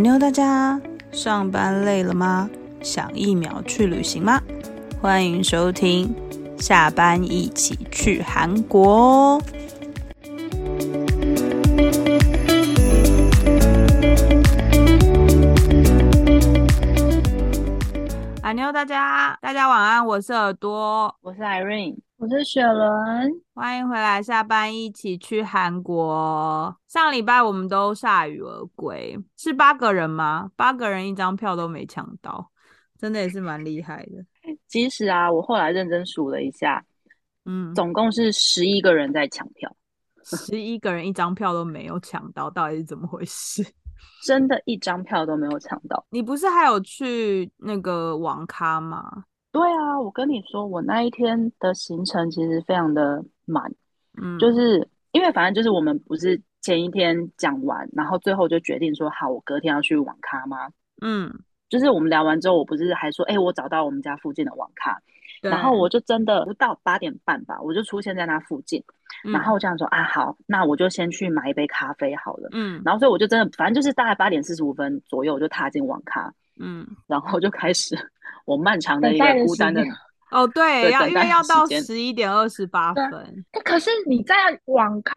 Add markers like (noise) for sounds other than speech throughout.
哈妞，大家上班累了吗？想一秒去旅行吗？欢迎收听，下班一起去韩国哦。哈妞，大家大家晚安，我是耳朵，我是 Irene，我是雪伦，欢迎回来，下班一起去韩国。上礼拜我们都铩羽而归，是八个人吗？八个人一张票都没抢到，真的也是蛮厉害的。(laughs) 其实啊，我后来认真数了一下，嗯，总共是十一个人在抢票，十一个人一张票都没有抢到，到底是怎么回事？(laughs) 真的一张票都没有抢到。你不是还有去那个网咖吗？对啊，我跟你说，我那一天的行程其实非常的满，嗯，就是因为反正就是我们不是前一天讲完，然后最后就决定说好，我隔天要去网咖吗？嗯，就是我们聊完之后，我不是还说，哎，我找到我们家附近的网咖。然后我就真的不到八点半吧，我就出现在那附近，然后我这样说啊，好，那我就先去买一杯咖啡好了。嗯，然后所以我就真的，反正就是大概八点四十五分左右，我就踏进网咖。嗯，然后就开始我漫长的一个孤单的 (laughs) 哦，对，要因为要到十一点二十八分。可是你在网咖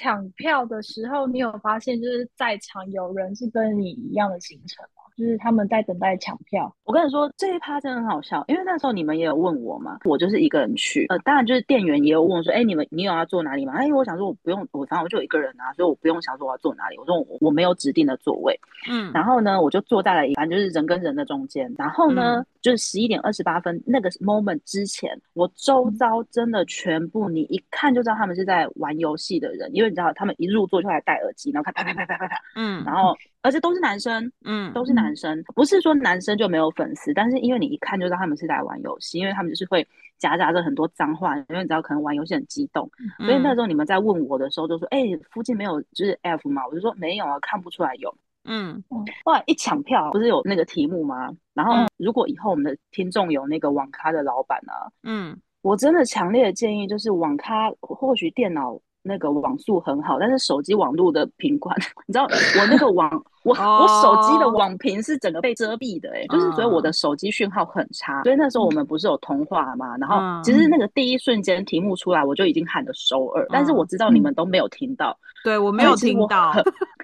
抢票的时候，你有发现就是在场有人是跟你一样的行程吗？就是他们在等待抢票。我跟你说，这一趴真的很好笑，因为那时候你们也有问我嘛，我就是一个人去。呃，当然就是店员也有问我说，哎，你们你有要坐哪里吗？哎，我想说我不用，我反正我就一个人啊，所以我不用想说我要坐哪里。我说我我没有指定的座位。嗯。然后呢，我就坐在了反正就是人跟人的中间。然后呢，就是十一点二十八分那个 moment 之前，我周遭真的全部你一看就知道他们是在玩游戏的人，因为你知道他们一入座就来戴耳机，然后看啪啪啪啪啪啪，嗯，然后。而且都是男生，嗯，都是男生，不是说男生就没有粉丝，但是因为你一看就知道他们是在玩游戏，因为他们就是会夹杂着很多脏话，因为你知道可能玩游戏很激动，所以那时候你们在问我的时候就说，哎，附近没有就是 F 吗？我就说没有啊，看不出来有，嗯，哇一抢票不是有那个题目吗？然后如果以后我们的听众有那个网咖的老板啊，嗯，我真的强烈的建议就是网咖或许电脑。那个网速很好，但是手机网络的频宽，(laughs) 你知道我那个网，我我手机的网频是整个被遮蔽的，哎，就是所以我的手机讯号很差。所以那时候我们不是有通话嘛？然后其实那个第一瞬间题目出来，我就已经喊的首尔，但是我知道你们都没有听到，(laughs) 对我没有听到，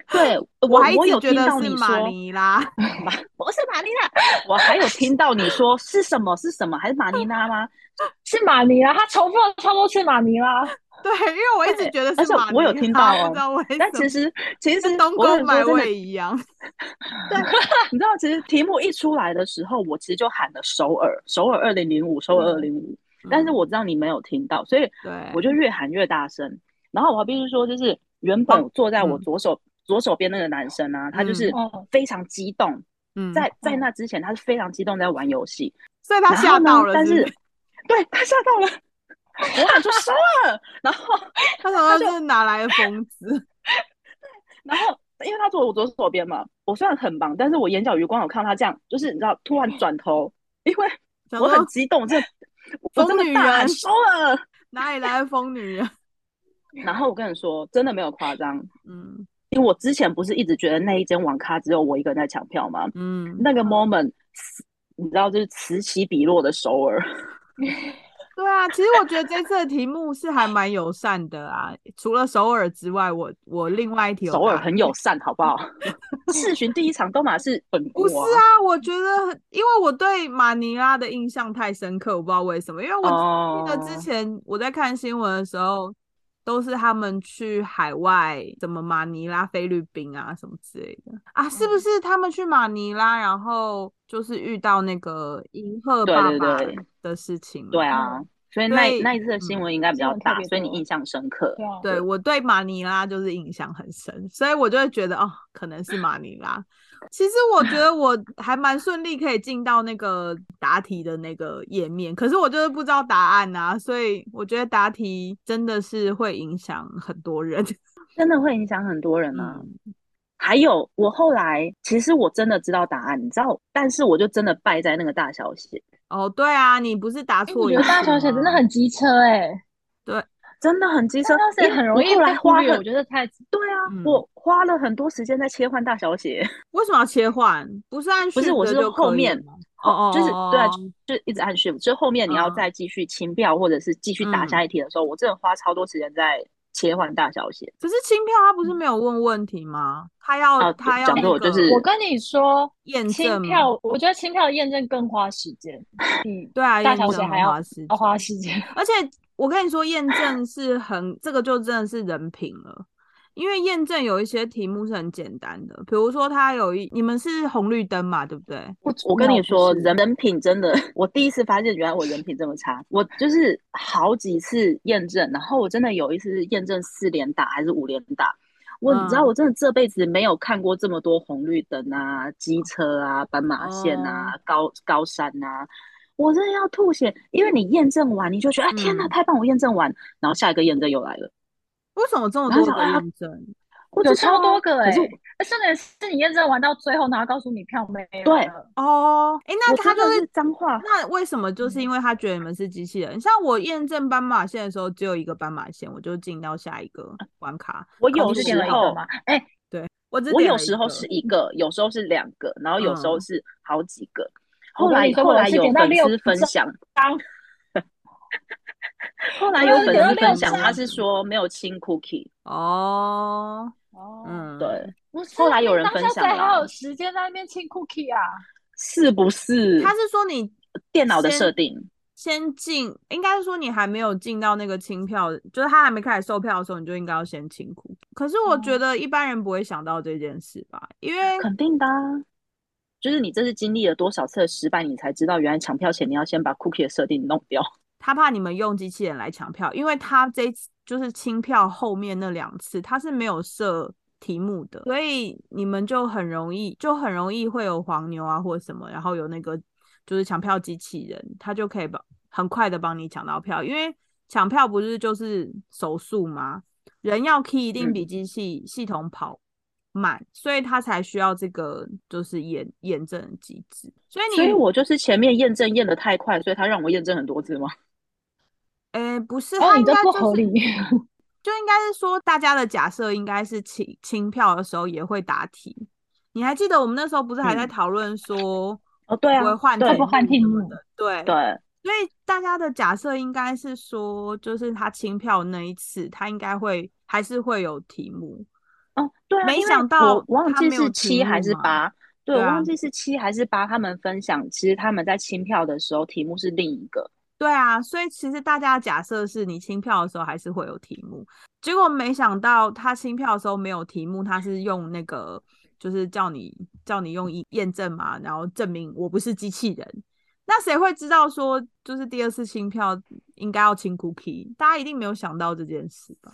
对我我有听到你说马尼拉，(laughs) 不是马尼拉，我还有听到你说是什么是什么，还是马尼拉吗？是马尼拉，他重复了超多次马尼拉。(laughs) 对，因为我一直觉得是马我有听到哦，但其实其实跟东宫买位一样。(laughs) 对，你知道，其实题目一出来的时候，我其实就喊了首尔，首尔二零零五，首尔二零五。但是我知道你没有听到，所以我就越喊越大声。然后我必须说，就是原本坐在我左手左手边那个男生啊，他就是非常激动。嗯，在在那之前，他是非常激动在玩游戏，所以他吓到了。但是，对他吓到了。我喊出收了，然后 (laughs) 他说他是哪来的疯子？(laughs) 然后因为他坐我左手边嘛，我虽然很忙，但是我眼角余光有看到他这样，就是你知道，突然转头，因为我很激动，这 (laughs) 疯女人收了，哪里来的疯女人？然后我跟你说，真的没有夸张，嗯，因为我之前不是一直觉得那一间网咖只有我一个人在抢票吗？嗯，那个 moment，你知道，就是此起彼落的首尔。对啊，其实我觉得这次的题目是还蛮友善的啊。除了首尔之外，我我另外一题首尔很友善，好不好？(laughs) 世巡第一场都马是本不是啊？我觉得，因为我对马尼拉的印象太深刻，我不知道为什么。因为我记得之前我在看新闻的时候。都是他们去海外，什么马尼拉、菲律宾啊，什么之类的啊？是不是他们去马尼拉，然后就是遇到那个银赫爸爸的事情？对啊，所以那那一次的新闻应该比较大，所以你印象深刻。对，我对马尼拉就是印象很深，所以我就会觉得哦，可能是马尼拉。其实我觉得我还蛮顺利，可以进到那个答题的那个页面，可是我就是不知道答案啊，所以我觉得答题真的是会影响很多人，(laughs) 真的会影响很多人啊。还有我后来其实我真的知道答案，你知道，但是我就真的败在那个大小写。哦，对啊，你不是答错？我觉得大小写真的很机车哎。对，真的很机车，但是很容易后来花了，我觉得太对啊，我花了很多时间在切换大小写。为什么要切换？不是按不是，我是后面哦哦，就是对啊，就一直按 shift，就后面你要再继续清票或者是继续打下一题的时候，我真的花超多时间在切换大小写。可是清票他不是没有问问题吗？他要他要讲座就是我跟你说验证票，我觉得清票验证更花时间。嗯，对啊，大小写还要要花时间，(laughs) 而且。我跟你说，验证是很这个就真的是人品了，因为验证有一些题目是很简单的，比如说它有一你们是红绿灯嘛，对不对？我我跟你说，人人品真的，我第一次发现原来我人品这么差。我就是好几次验证，然后我真的有一次验证四连打还是五连打，我你知道我真的这辈子没有看过这么多红绿灯啊、机车啊、斑马线啊、高高山啊。我真的要吐血，因为你验证完，你就觉得啊天哪，太棒！我验证完，然后下一个验证又来了。为什么这么多个验证？(laughs) 有超多个哎！甚至是你验证完到最后，然后告诉你票没有。对哦，哎，那他就是脏话。那为什么？就是因为他觉得你们是机器人。像我验证斑马线的时候，只有一个斑马线，我就进到下一个关卡。(laughs) 我有时候，哎，对我我有时候是一个，有时候是两个，然后有时候是好几个。后来后来有粉 (laughs) 丝分享，后来有粉丝分享，他是说没有清 cookie 哦哦，嗯对，后来有人分享，还有时间在那边清 cookie 啊？是不是？他是说你电脑的设定先进，应该是说你还没有进到那个清票，就是他还没开始售票的时候，你就应该要先清 cookie。可是我觉得一般人不会想到这件事吧？因为肯定的。就是你这是经历了多少次的失败，你才知道原来抢票前你要先把 cookie 的设定弄掉。(laughs) 他怕你们用机器人来抢票，因为他这次就是清票后面那两次他是没有设题目的，所以你们就很容易就很容易会有黄牛啊或者什么，然后有那个就是抢票机器人，他就可以帮很快的帮你抢到票，因为抢票不是就是手速吗？人要 key 一定比机器系统跑。慢，所以他才需要这个就是验验证机制。所以你，所以我就是前面验证验的太快，所以他让我验证很多次吗？(laughs) 诶，不是，他应该不合理。就应该是说，大家的假设应该是清清票的时候也会答题。你还记得我们那时候不是还在讨论说，哦，对啊，会换不换题目的？对对。所以大家的假设应该是说，就是他清票那一次，他应该会还是会有题目。哦，对啊，没想到我忘记是七还是八，对，我忘记是七还是八。他们分享，其实他们在清票的时候，题目是另一个。对啊，所以其实大家假设是你清票的时候还是会有题目，结果没想到他清票的时候没有题目，他是用那个就是叫你叫你用验证嘛，然后证明我不是机器人。那谁会知道说就是第二次清票应该要清 cookie？大家一定没有想到这件事吧？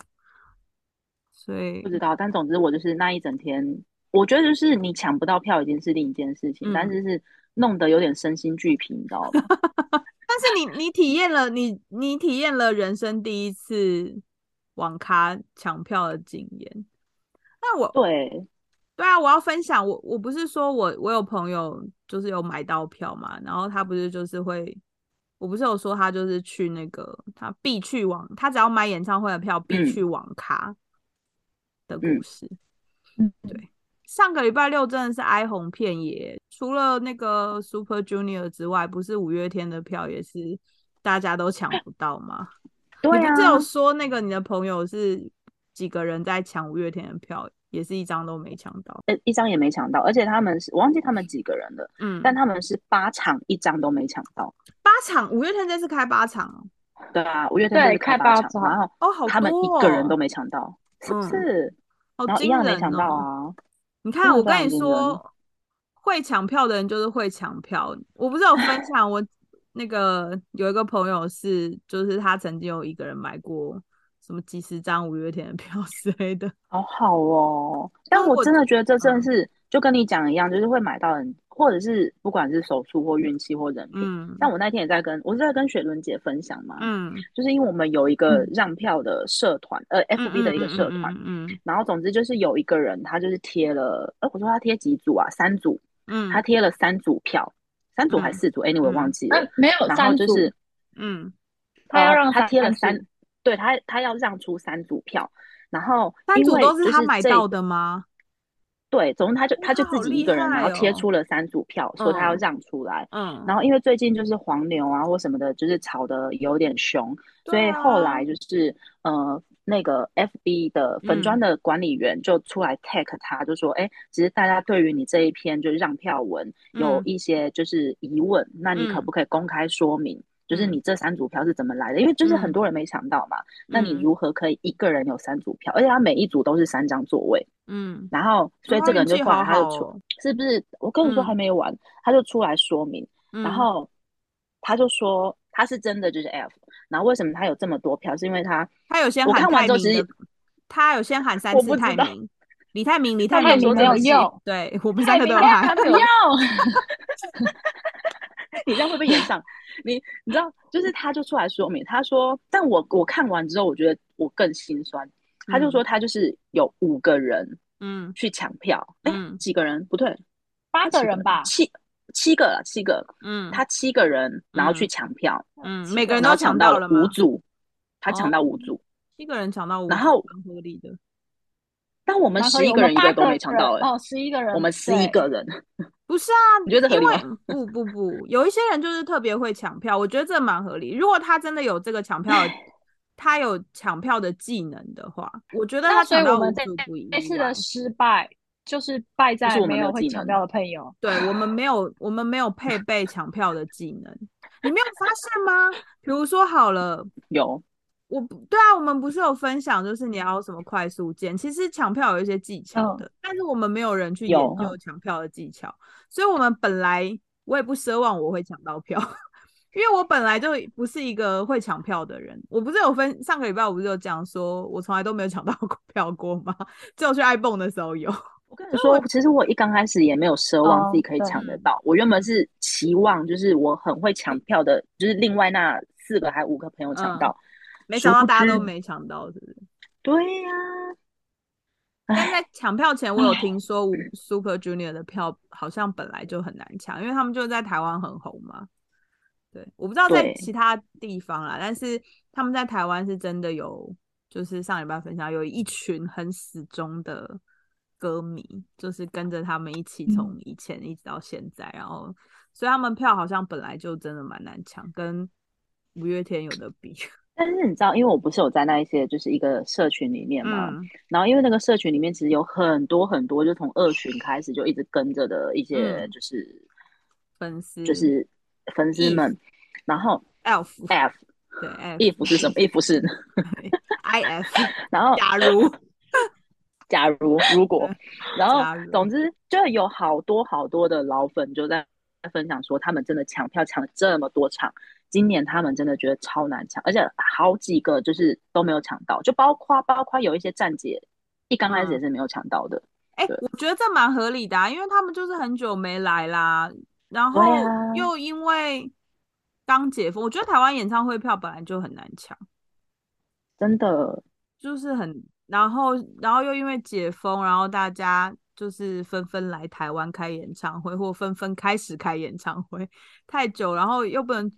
所以不知道，但总之我就是那一整天，我觉得就是你抢不到票已经是另一件事情，但是是弄得有点身心俱疲，你知道吗？(laughs) 但是你你体验了你你体验了人生第一次网咖抢票的经验，那我对对啊，我要分享我我不是说我我有朋友就是有买到票嘛，然后他不是就是会，我不是有说他就是去那个他必去网，他只要买演唱会的票必去网咖。的故事，嗯，对，上个礼拜六真的是哀鸿遍野，除了那个 Super Junior 之外，不是五月天的票也是大家都抢不到吗？对啊，只有说那个你的朋友是几个人在抢五月天的票，也是一张都没抢到，呃，一张也没抢到，而且他们是我忘记他们几个人了，嗯，但他们是八场一张都没抢到，八场？五月天这次开八场，对啊，五月天这次开八场，然后哦，好他们一个人都没抢到。是不是？好惊人哦！你看，我跟你说，会抢票的人就是会抢票。我不是有分享，我那个有一个朋友是，就是他曾经有一个人买过什么几十张五月天的票 (laughs) 之类的，好好哦。但我真的觉得这真的是就跟你讲一样，就是会买到人。或者是不管是手术或运气或人品，但我那天也在跟我是在跟雪伦姐分享嘛，嗯，就是因为我们有一个让票的社团，呃，FB 的一个社团，嗯，然后总之就是有一个人他就是贴了，呃，我说他贴几组啊？三组，嗯，他贴了三组票，三组还是四组？？anyway 忘记了，没有，然后就是，嗯，他要让他贴了三，对他他要让出三组票，然后三组都是他买到的吗？对，总之他就他就自己一个人，然后贴出了三组票，说他要让出来。嗯，然后因为最近就是黄牛啊或什么的，就是炒的有点凶，所以后来就是呃那个 FB 的粉砖的管理员就出来 take 他，就说，哎，其实大家对于你这一篇就是让票文有一些就是疑问，那你可不可以公开说明？就是你这三组票是怎么来的？因为就是很多人没抢到嘛，那你如何可以一个人有三组票？而且他每一组都是三张座位，嗯，然后所以这个人就出来，他就出，是不是？我跟你说还没完，他就出来说明，然后他就说他是真的就是 F，然后为什么他有这么多票？是因为他他有先喊泰明，他有先喊三次泰明，李泰明，李泰明没有用，对我们三个都喊，不要。你这样会不会演上？(laughs) 你你知道，就是他就出来说明，他说，但我我看完之后，我觉得我更心酸。他就说他就是有五个人，嗯，去抢票，哎，几个人？不对，八个人吧，七七个了，七个，嗯，他七个人，然后去抢票，嗯，每个人都抢到了五组，他抢到五组，七个人抢到五，然后蛮合理的。但我们十一个人一个都没抢到，哦，十一个人，我们十一个人。不是啊，你觉得合理吗？不不不，有一些人就是特别会抢票，我觉得这蛮合理。如果他真的有这个抢票，他有抢票的技能的话，我觉得他抢到五组不一样。这次的失败就是败在没有会抢票的朋友。对我们没有，我们没有配备抢票的技能。你没有发现吗？比如说好了，有。我对啊，我们不是有分享，就是你要什么快速键，其实抢票有一些技巧的，但是我们没有人去研究抢票的技巧，所以我们本来我也不奢望我会抢到票，(laughs) 因为我本来就不是一个会抢票的人。我不是有分上个礼拜我不是有讲说我从来都没有抢到票过吗？(laughs) 只有去爱蹦的时候有。我跟 (laughs) 你说，其实我一刚开始也没有奢望自己可以抢得到，我原本是期望就是我很会抢票的，就是另外那四个还五个朋友抢到。没想到大家都没抢到，是不是？对呀。但在抢票前，我有听说 Super Junior 的票好像本来就很难抢，因为他们就在台湾很红嘛。对，我不知道在其他地方啦，但是他们在台湾是真的有，就是上礼拜分享有一群很死忠的歌迷，就是跟着他们一起从以前一直到现在，然后所以他们票好像本来就真的蛮难抢，跟五月天有的比。但是你知道，因为我不是有在那一些就是一个社群里面嘛，然后因为那个社群里面其实有很多很多，就从二群开始就一直跟着的一些就是粉丝，就是粉丝们。然后 F F 对 F 是什么？F 是。(laughs) I F。(laughs) (laughs) 然后假如。假如如果，然后总之就有好多好多的老粉就在分享说，他们真的抢票抢了这么多场。今年他们真的觉得超难抢，而且好几个就是都没有抢到，就包括包括有一些站姐一刚开始也是没有抢到的。哎，我觉得这蛮合理的，啊，因为他们就是很久没来啦，然后又因为刚解封，我觉得台湾演唱会票本来就很难抢，真的就是很，然后然后又因为解封，然后大家。就是纷纷来台湾开演唱会，或纷纷开始开演唱会，太久，然后又不能，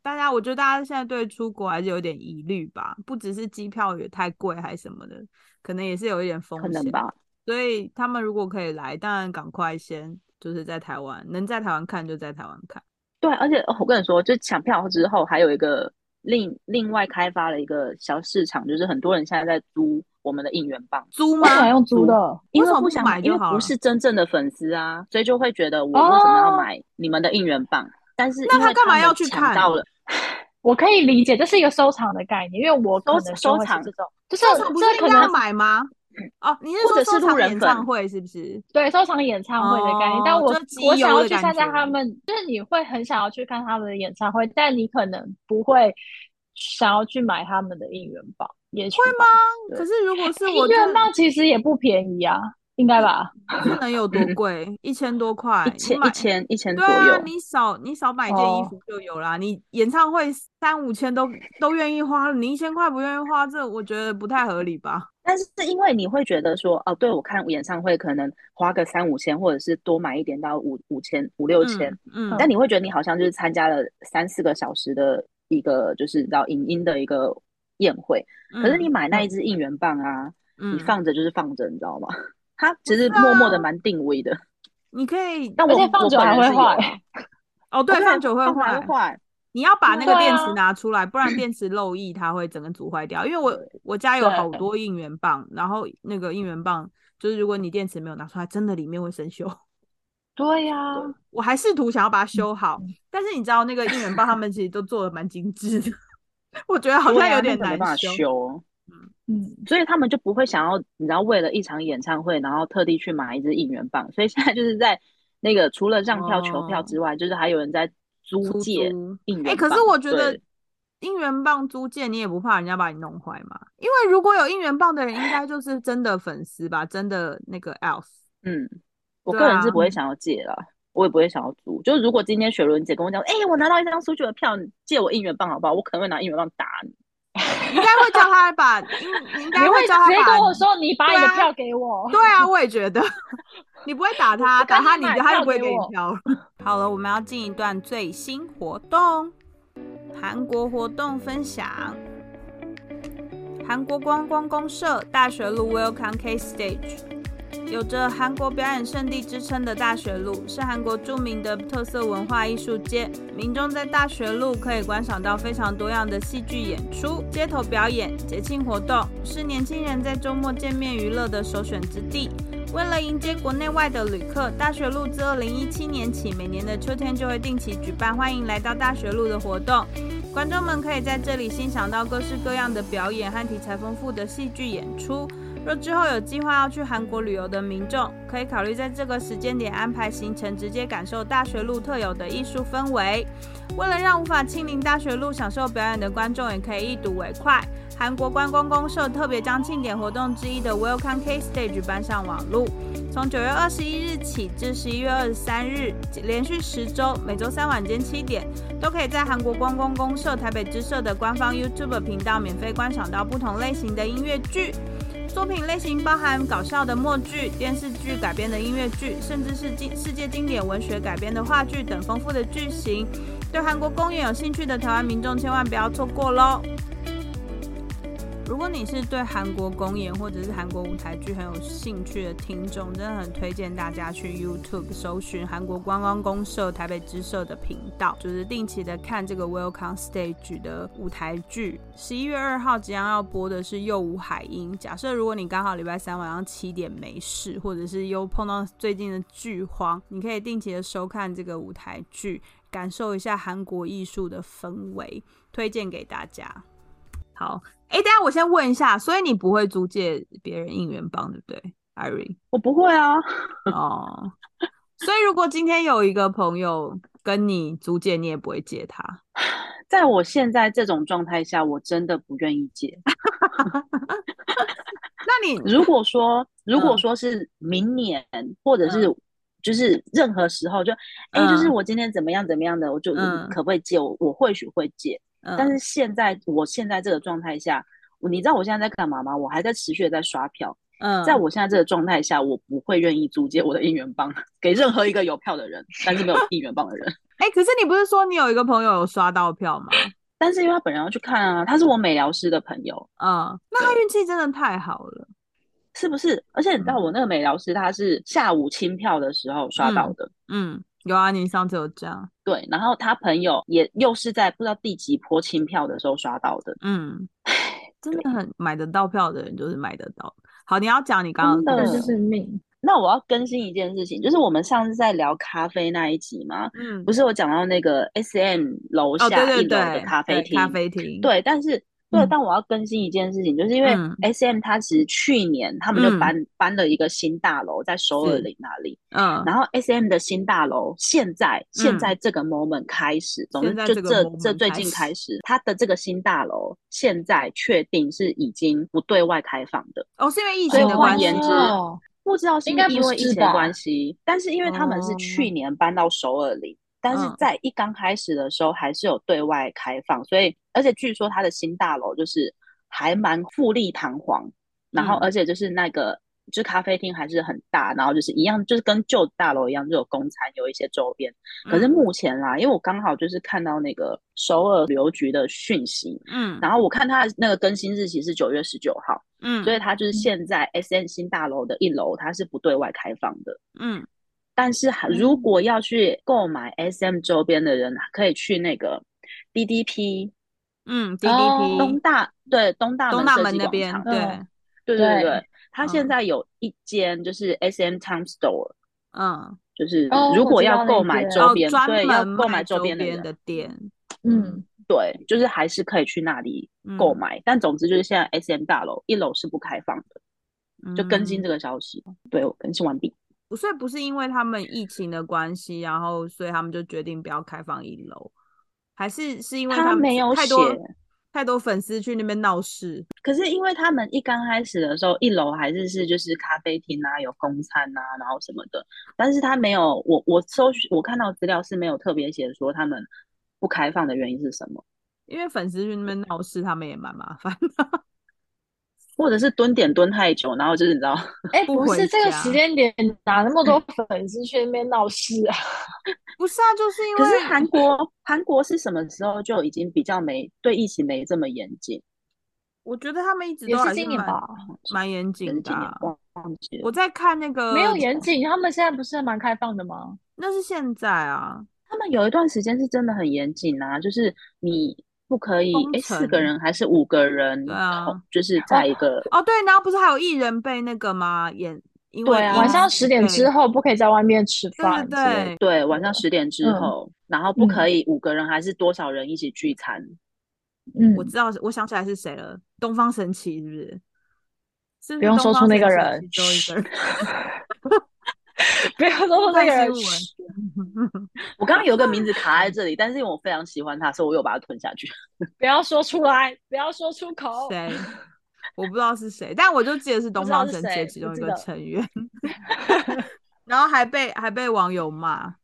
大家我觉得大家现在对出国还是有点疑虑吧，不只是机票也太贵，还什么的，可能也是有一点风险吧。所以他们如果可以来，当然赶快先就是在台湾，能在台湾看就在台湾看。对，而且我跟你说，就抢票之后还有一个另另外开发了一个小市场，就是很多人现在在租。我们的应援棒租吗？用租的，因为不想买，因为不是真正的粉丝啊，所以就会觉得我为什么要买你们的应援棒？但是那他干嘛要去看到了？(laughs) 我可以理解，这是一个收藏的概念，因为我收收藏这种，就是不是应该要买吗？哦，你是说收藏演唱会是不是？对，收藏演唱会的概念。但我我想要去参加他们，就是你会很想要去看他们的演唱会，但你可能不会想要去买他们的应援棒。也会吗？可是如果是我，应援棒其实也不便宜啊，应该吧？能有多贵？一千多块，一千一千一千左右。你少你少买一件衣服就有啦。你演唱会三五千都都愿意花，你一千块不愿意花，这我觉得不太合理吧？但是因为你会觉得说，哦，对我看演唱会可能花个三五千，或者是多买一点到五五千五六千，嗯，但你会觉得你好像就是参加了三四个小时的一个就是到影音的一个。宴会。可是你买那一支应援棒啊，你放着就是放着，你知道吗？它其实默默的蛮定位的。你可以，但我放久还会坏。哦，对，放久会坏。你要把那个电池拿出来，不然电池漏液，它会整个煮坏掉。因为我我家有好多应援棒，然后那个应援棒就是如果你电池没有拿出来，真的里面会生锈。(laughs) 对呀，我还试图想要把它修好，但是你知道那个应援棒他们其实都做的蛮精致的，(laughs) 我觉得好像有点难修。嗯，所以他们就不会想要，你知道，为了一场演唱会，然后特地去买一支应援棒。所以现在就是在那个除了让票求票之外，就是还有人在租借应援棒。哎，可是我觉得应援棒租借你也不怕人家把你弄坏吗？因为如果有应援棒的人，应该就是真的粉丝吧，真的那个 else。嗯，我个人是不会想要借了，我也不会想要租。就是如果今天雪伦姐跟我讲，哎，我拿到一张出去的票，借我应援棒好不好？我可能会拿应援棒打你。(laughs) 应该会叫他把，应该会叫他直接跟我说，你把你的票给我。对啊，我也觉得，(laughs) 你不会打他，打他你他就不会给你票。(laughs) 好了，我们要进一段最新活动，韩国活动分享。韩国观光公社大学路 Welcome K Stage。有着韩国表演圣地之称的大学路，是韩国著名的特色文化艺术街。民众在大学路可以观赏到非常多样的戏剧演出、街头表演、节庆活动，是年轻人在周末见面娱乐的首选之地。为了迎接国内外的旅客，大学路自2017年起，每年的秋天就会定期举办欢迎来到大学路的活动。观众们可以在这里欣赏到各式各样的表演和题材丰富的戏剧演出。若之后有计划要去韩国旅游的民众，可以考虑在这个时间点安排行程，直接感受大学路特有的艺术氛围。为了让无法亲临大学路享受表演的观众也可以一睹为快，韩国观光公社特别将庆典活动之一的 Welcome K Stage 搬上网路。从九月二十一日起至十一月二十三日，连续十周，每周三晚间七点，都可以在韩国观光公社台北支社的官方 YouTube 频道免费观赏到不同类型的音乐剧。作品类型包含搞笑的默剧、电视剧改编的音乐剧，甚至是经世界经典文学改编的话剧等丰富的剧情。对韩国公演有兴趣的台湾民众，千万不要错过喽！如果你是对韩国公演或者是韩国舞台剧很有兴趣的听众，真的很推荐大家去 YouTube 搜寻韩国观光公社台北支社的频道，就是定期的看这个 Welcome Stage 的舞台剧。十一月二号即将要播的是《又无海英》。假设如果你刚好礼拜三晚上七点没事，或者是又碰到最近的剧荒，你可以定期的收看这个舞台剧，感受一下韩国艺术的氛围，推荐给大家。好。哎，等下我先问一下，所以你不会租借别人应援棒，对不对，Irene？我不会啊。哦，所以如果今天有一个朋友跟你租借，你也不会借他？在我现在这种状态下，我真的不愿意借。(laughs) 那你 (laughs) 如果说，如果说是明年，或者是就是任何时候，就哎，就是我今天怎么样怎么样的，我就可不可以借？我我或许会借。但是现在，我现在这个状态下，你知道我现在在干嘛吗？我还在持续的在刷票。嗯，在我现在这个状态下，我不会愿意租借我的应援棒给任何一个有票的人，但是没有应援棒的人。(laughs) 哎，可是你不是说你有一个朋友有刷到票吗？(laughs) 但是因为他本人要去看啊，他是我美疗师的朋友。嗯，那他运气真的太好了，是不是？而且你知道我那个美疗师他是下午清票的时候刷到的。嗯。有啊，你上次有这样对，然后他朋友也又是在不知道第几波清票的时候刷到的，嗯，真的很买得到票的人就是买得到。好，你要讲你刚刚的就是命。那我要更新一件事情，就是我们上次在聊咖啡那一集嘛，嗯，不是我讲到那个 S M 楼下一楼的咖啡厅，咖啡厅，对，但是。对，但我要更新一件事情，就是因为 S M 它其实去年他们就搬搬了一个新大楼在首尔林那里，嗯，然后 S M 的新大楼现在现在这个 moment 开始，总之就这这最近开始，它的这个新大楼现在确定是已经不对外开放的。哦，是因为疫情的关系，不知道是因为疫情的关系，但是因为他们是去年搬到首尔林。但是在一刚开始的时候，还是有对外开放，所以而且据说它的新大楼就是还蛮富丽堂皇，然后而且就是那个就是咖啡厅还是很大，然后就是一样，就是跟旧大楼一样，就有公餐，有一些周边。可是目前啦，因为我刚好就是看到那个首尔旅游局的讯息，嗯，然后我看它那个更新日期是九月十九号，嗯，所以它就是现在 S N 新大楼的一楼，它是不对外开放的，嗯。但是如果要去购买 S M 周边的人，可以去那个 D D P，嗯，D D P 东大对东大东大门那边，对对对对。他现在有一间就是 S M Town Store，嗯，就是如果要购买周边，对，要购买周边的店，嗯，对，就是还是可以去那里购买。但总之就是现在 S M 大楼一楼是不开放的，就更新这个消息。对我，更新完毕。所以不是因为他们疫情的关系，然后所以他们就决定不要开放一楼，还是是因为他们没有太多。太多粉丝去那边闹事，可是因为他们一刚开始的时候，一楼还是是就是咖啡厅啊，有公餐啊，然后什么的，但是他没有，我我搜我看到资料是没有特别写说他们不开放的原因是什么，因为粉丝去那边闹事，他们也蛮麻烦的。或者是蹲点蹲太久，然后就是你知道，哎，(laughs) 不是这个时间点哪那么多粉丝去那边闹事啊？(laughs) 不是啊，就是因为可是韩国韩国是什么时候就已经比较没对疫情没这么严谨？我觉得他们一直都是今年吧，蛮严谨的。我在看那个没有严谨，他们现在不是蛮开放的吗？那是现在啊，他们有一段时间是真的很严谨啊，就是你。不可以，哎，四个人还是五个人？对啊，就是在一个哦，对，然后不是还有艺人被那个吗？演，对啊，晚上十点之后不可以在外面吃饭，对对，晚上十点之后，然后不可以五个人还是多少人一起聚餐？嗯，我知道，我想起来是谁了，东方神起是不是？是不用说出那个人，其中一个人。(laughs) (laughs) 不要说那个人。(laughs) 我刚刚有个名字卡在这里，但是因为我非常喜欢他，所以我又把它吞下去。(laughs) 不要说出来，不要说出口。谁？我不知道是谁，但我就记得是东方神起其中一个成员。然后还被还被网友骂，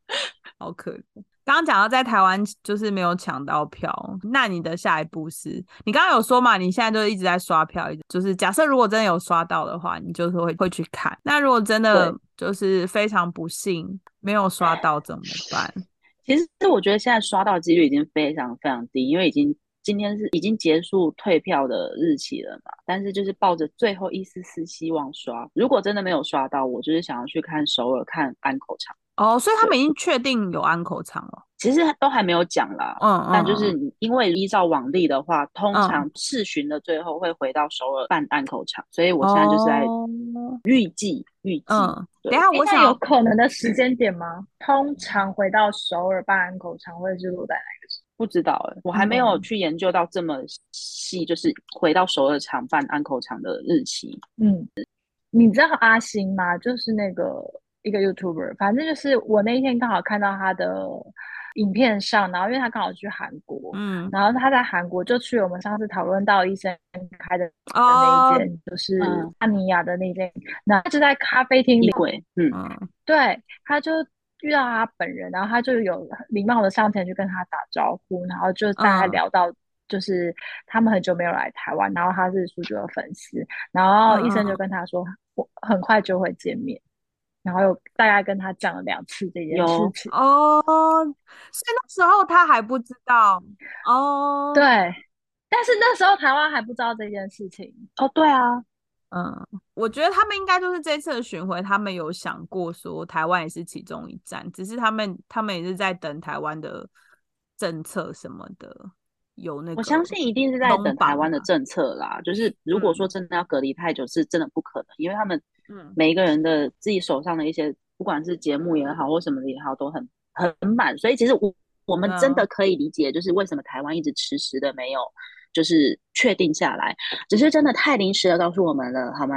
好可怜。刚刚讲到在台湾就是没有抢到票，那你的下一步是？你刚刚有说嘛？你现在就一直在刷票，就是假设如果真的有刷到的话，你就是会会去看。那如果真的就是非常不幸没有刷到怎么办？(laughs) 其实我觉得现在刷到几率已经非常非常低，因为已经今天是已经结束退票的日期了嘛。但是就是抱着最后一丝丝希望刷，如果真的没有刷到，我就是想要去看首尔看安口场。哦，所以他们已经确定有安口场了，其实都还没有讲啦。嗯，但就是因为依照往例的话，通常试巡的最后会回到首尔办安口场，所以我现在就是在预计预计。嗯，等下我想有可能的时间点吗？通常回到首尔办安口场会是落在哪个时？不知道哎，我还没有去研究到这么细，就是回到首尔场办安口场的日期。嗯，你知道阿星吗？就是那个。一个 YouTuber，反正就是我那一天刚好看到他的影片上，然后因为他刚好去韩国，嗯，然后他在韩国就去我们上次讨论到医生开的那一间，就是阿尼亚的那间，那就在咖啡厅里，嗯，对，他就遇到他本人，然后他就有礼貌的上前去跟他打招呼，然后就大家聊到就是他们很久没有来台湾，然后他是苏九的粉丝，然后医生就跟他说，我很快就会见面。然后又大概跟他讲了两次这件事情哦，所以那时候他还不知道哦，对，但是那时候台湾还不知道这件事情哦，对啊，嗯，我觉得他们应该就是这次的巡回，他们有想过说台湾也是其中一站，只是他们他们也是在等台湾的政策什么的。有那个，我相信一定是在等台湾的政策啦。就是如果说真的要隔离太久，是真的不可能，因为他们每一个人的自己手上的一些，不管是节目也好或什么的也好，都很很满。所以其实我我们真的可以理解，就是为什么台湾一直迟迟的没有就是确定下来，只是真的太临时的告诉我们了，好吗？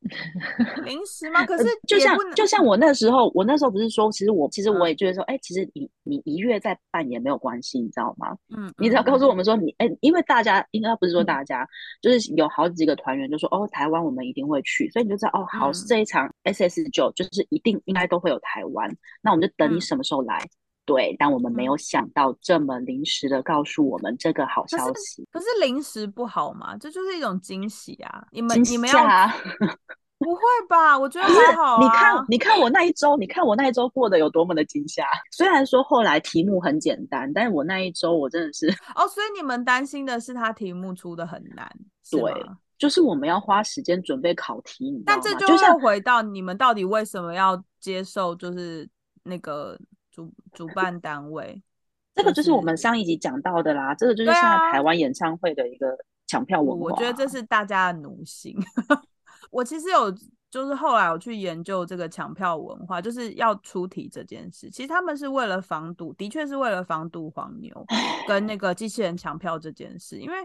(laughs) 临时吗？可是就像就像我那时候，我那时候不是说，其实我其实我也觉得说，哎，其实你你一月再办也没有关系，你知道吗？嗯，你只要告诉我们说，你哎，因为大家应该不是说大家，就是有好几个团员就说，哦，台湾我们一定会去，所以你就知道，哦，好，这一场 S S 九就是一定应该都会有台湾，那我们就等你什么时候来。对，但我们没有想到这么临时的告诉我们这个好消息。可是临时不好吗？这就是一种惊喜啊！你们你们要 (laughs) 不不会吧？我觉得还好啊。你看，你看我那一周，你看我那一周过得有多么的惊吓。虽然说后来题目很简单，但是我那一周我真的是哦。所以你们担心的是他题目出的很难，对，就是我们要花时间准备考题。你但这就像回到你们到底为什么要接受，就是那个主主办单位。(laughs) 这个就是我们上一集讲到的啦，这个就是现在台湾演唱会的一个抢票文化。我觉得这是大家的奴性。(laughs) 我其实有，就是后来我去研究这个抢票文化，就是要出题这件事。其实他们是为了防堵，的确是为了防堵黄牛跟那个机器人抢票这件事。因为，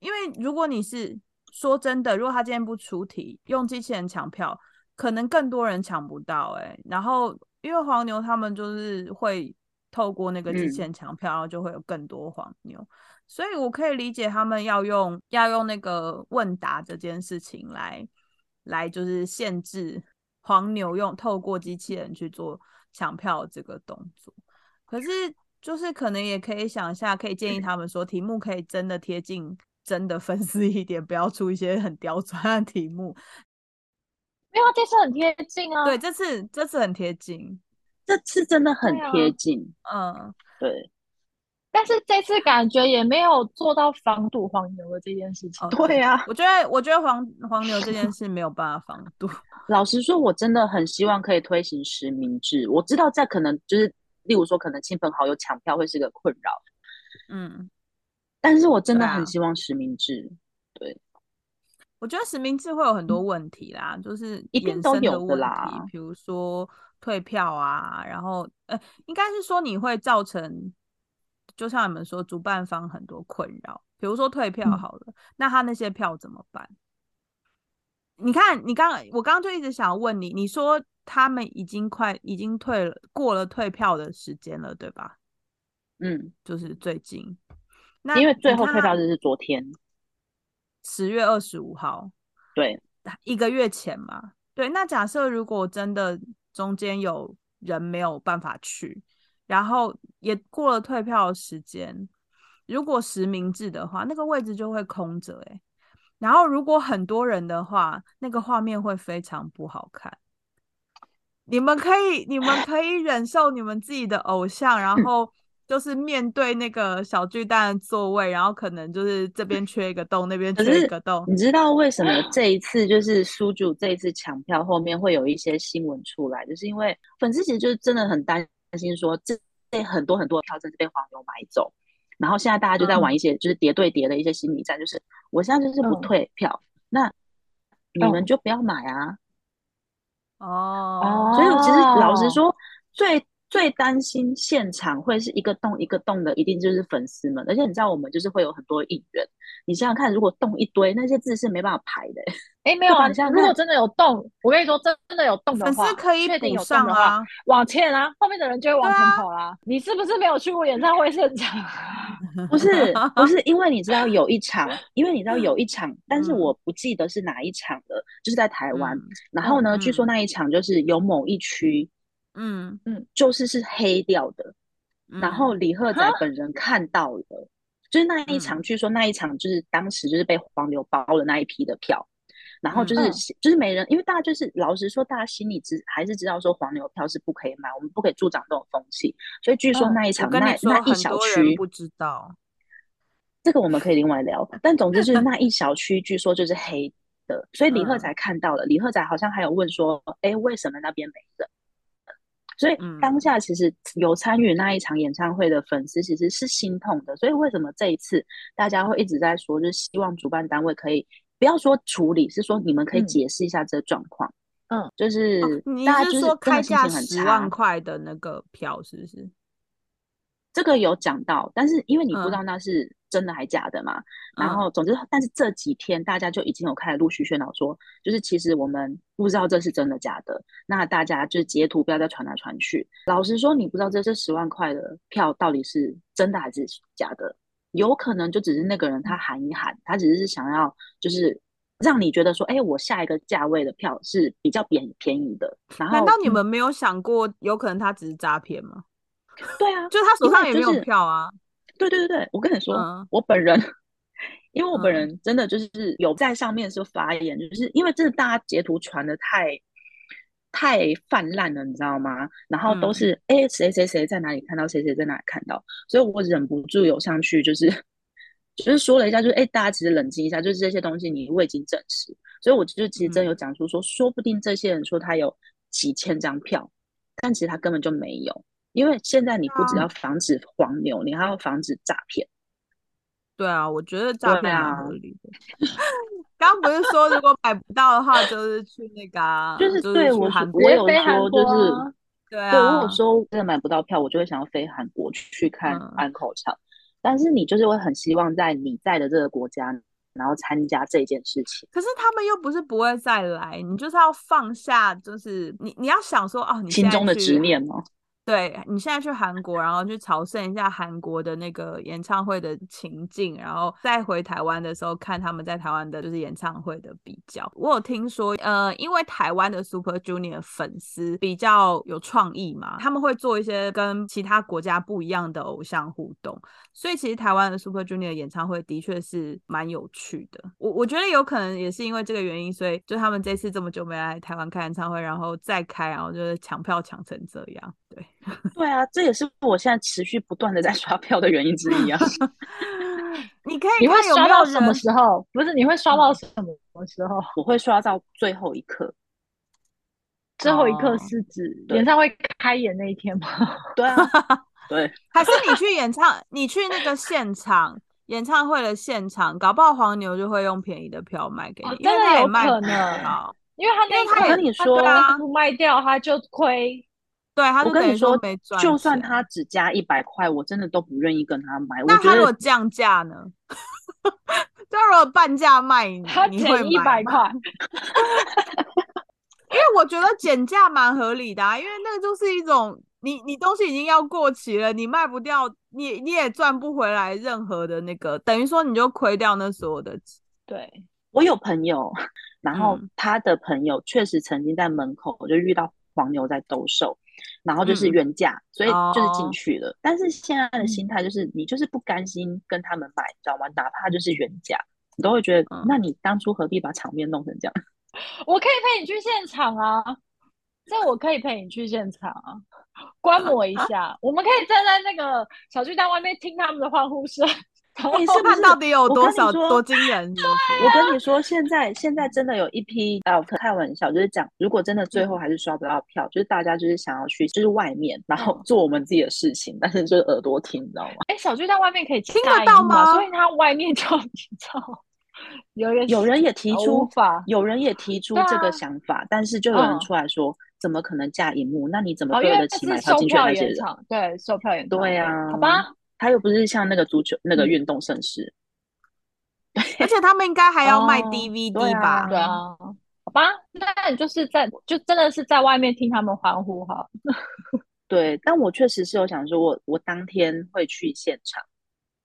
因为如果你是说真的，如果他今天不出题，用机器人抢票，可能更多人抢不到。哎，然后因为黄牛他们就是会。透过那个机器人抢票，然后就会有更多黄牛，所以我可以理解他们要用要用那个问答这件事情来来就是限制黄牛用透过机器人去做抢票这个动作。可是就是可能也可以想一下，可以建议他们说题目可以真的贴近真的粉丝一点，不要出一些很刁钻的题目。没有，这次很贴近啊。对，这次这次很贴近。这次真的很贴近，嗯，对，但是这次感觉也没有做到防堵黄牛的这件事情。对呀，我觉得，我觉得黄黄牛这件事没有办法防堵。(laughs) 老实说，我真的很希望可以推行实名制。我知道在可能就是，例如说，可能亲朋好友抢票会是个困扰，嗯，但是我真的很希望实名制。对，我觉得实名制会有很多问题啦，就是一定都有的啦，比如说。退票啊，然后呃，应该是说你会造成，就像你们说，主办方很多困扰。比如说退票好了，那他那些票怎么办？你看，你刚我刚刚就一直想问你，你说他们已经快已经退了，过了退票的时间了，对吧？嗯，就是最近，那因为最后退票日是昨天，十月二十五号，对，一个月前嘛。对，那假设如果真的。中间有人没有办法去，然后也过了退票的时间。如果实名制的话，那个位置就会空着哎。然后如果很多人的话，那个画面会非常不好看。你们可以，你们可以忍受你们自己的偶像，然后。(clears throat) 就是面对那个小巨蛋的座位，然后可能就是这边缺一个洞，那边缺一个洞。你知道为什么这一次就是苏主这一次抢票后面会有一些新闻出来，就是因为粉丝其实就是真的很担心，说这这很多很多票真是被黄牛买走，然后现在大家就在玩一些就是叠对叠的一些心理战，就是我现在就是不退票，那你们就不要买啊。哦，所以其实老实说最。最担心现场会是一个洞一个洞的，一定就是粉丝们。而且你知道，我们就是会有很多应援。你想想看，如果洞一堆，那些字是没办法排的。哎，没有啊，像如果真的有洞，我跟你说，真真的有洞的话，粉丝可以补上啊，往前啊，后面的人就会往前跑啦。你是不是没有去过演唱会现场？(laughs) 不是，不是，(laughs) 因为你知道有一场，因为你知道有一场，但是我不记得是哪一场了，就是在台湾。然后呢，据说那一场就是有某一区。嗯。嗯，就是是黑掉的，然后李赫宰本人看到了，就是那一场，据说那一场就是当时就是被黄牛包了那一批的票，然后就是就是没人，因为大家就是老实说，大家心里知还是知道说黄牛票是不可以买，我们不可以助长这种风气，所以据说那一场那那一小区不知道，(laughs) 这个我们可以另外聊，但总之就是 (laughs) 那一小区据说就是黑的，所以李赫仔看到了，李赫仔好像还有问说，哎，为什么那边没人？所以当下其实有参与那一场演唱会的粉丝其实是心痛的。所以为什么这一次大家会一直在说，就是希望主办单位可以不要说处理，是说你们可以解释一下这个状况。嗯，就是你是说开价十万块的那个票是不是？这个有讲到，但是因为你不知道那是。真的还假的嘛？然后总之，但是这几天大家就已经有开始陆续宣导说，就是其实我们不知道这是真的假的。那大家就是截图不要再传来传去。老实说，你不知道这这十万块的票到底是真的还是假的，有可能就只是那个人他喊一喊，他只是想要就是让你觉得说，哎，我下一个价位的票是比较便便宜的。然后，难道你们没有想过，有可能他只是诈骗吗？(laughs) 对啊，就他手上也没有票啊。对对对对，我跟你说，我本人因为我本人真的就是有在上面说发言，就是因为真的大家截图传的太太泛滥了，你知道吗？然后都是哎谁谁谁在哪里看到，谁谁在哪里看到，所以我忍不住有上去，就是就是说了一下，就是哎大家其实冷静一下，就是这些东西你未经证实，所以我就其实真有讲出说，说不定这些人说他有几千张票，但其实他根本就没有。因为现在你不只要防止黄牛，你还要防止诈骗。对啊，我觉得诈骗蛮合理的。(laughs) 刚不是说如果买不到的话，就是去那个，就是对我韩我有说就是，对啊。如果说真的买不到票，我就会想要飞韩国去看安口场。但是你就是会很希望在你在的这个国家，然后参加这件事情。可是他们又不是不会再来，你就是要放下，就是你你要想说哦，你心中的执念吗？对你现在去韩国，然后去朝圣一下韩国的那个演唱会的情境，然后再回台湾的时候看他们在台湾的就是演唱会的比较。我有听说，呃，因为台湾的 Super Junior 粉丝比较有创意嘛，他们会做一些跟其他国家不一样的偶像互动，所以其实台湾的 Super Junior 演唱会的确是蛮有趣的。我我觉得有可能也是因为这个原因，所以就他们这次这么久没来台湾开演唱会，然后再开，然后就是抢票抢成这样，对。(laughs) 对啊，这也是我现在持续不断的在刷票的原因之一啊。(laughs) 你可以，你会刷到什么时候？不是，你会刷到什么时候？我会刷到最后一刻。最后一刻是指演唱会开演那一天吗？(laughs) 对啊，对。还是你去演唱，你去那个现场演唱会的现场，搞不好黄牛就会用便宜的票卖给你，真的有可能。因为他那他跟你说不卖掉，他就亏。对，我跟你说，就算他只加一百块，我真的都不愿意跟他买。那他如果降价呢？(laughs) 他如果半价卖，他减一百块。(laughs) 因为我觉得减价蛮合理的，啊因为那个就是一种，你你东西已经要过期了，你卖不掉，你你也赚不回来任何的那个，等于说你就亏掉那所有的。对我有朋友，然后他的朋友确实曾经在门口就遇到黄牛在兜售。然后就是原价，所以就是进去了。但是现在的心态就是，你就是不甘心跟他们买，你知道吗？哪怕就是原价，你都会觉得，那你当初何必把场面弄成这样？(laughs) 我可以陪你去现场啊，这我可以陪你去现场啊，观摩一下。我们可以站在那个小巨蛋外面听他们的欢呼声。你是看到底有多少多惊人？(laughs) 我跟你说，现在现在真的有一批啊，开玩笑，就是讲，如果真的最后还是刷不到票，就是大家就是想要去，就是外面，然后做我们自己的事情，但是就是耳朵听，你知道吗？哎，小巨在外面可以听得到吗？所以他外面就 (laughs) 有人有人也提出，有人也提出这个想法，但是就有人出来说，怎么可能架荧幕？那你怎么对得起买票进去那些人？对，售票员对呀，好吧。他又不是像那个足球那个运动盛世，而且他们应该还要卖 DVD 吧？对啊，好吧，那你就是在就真的是在外面听他们欢呼哈。(laughs) 对，但我确实是有想说，我我当天会去现场。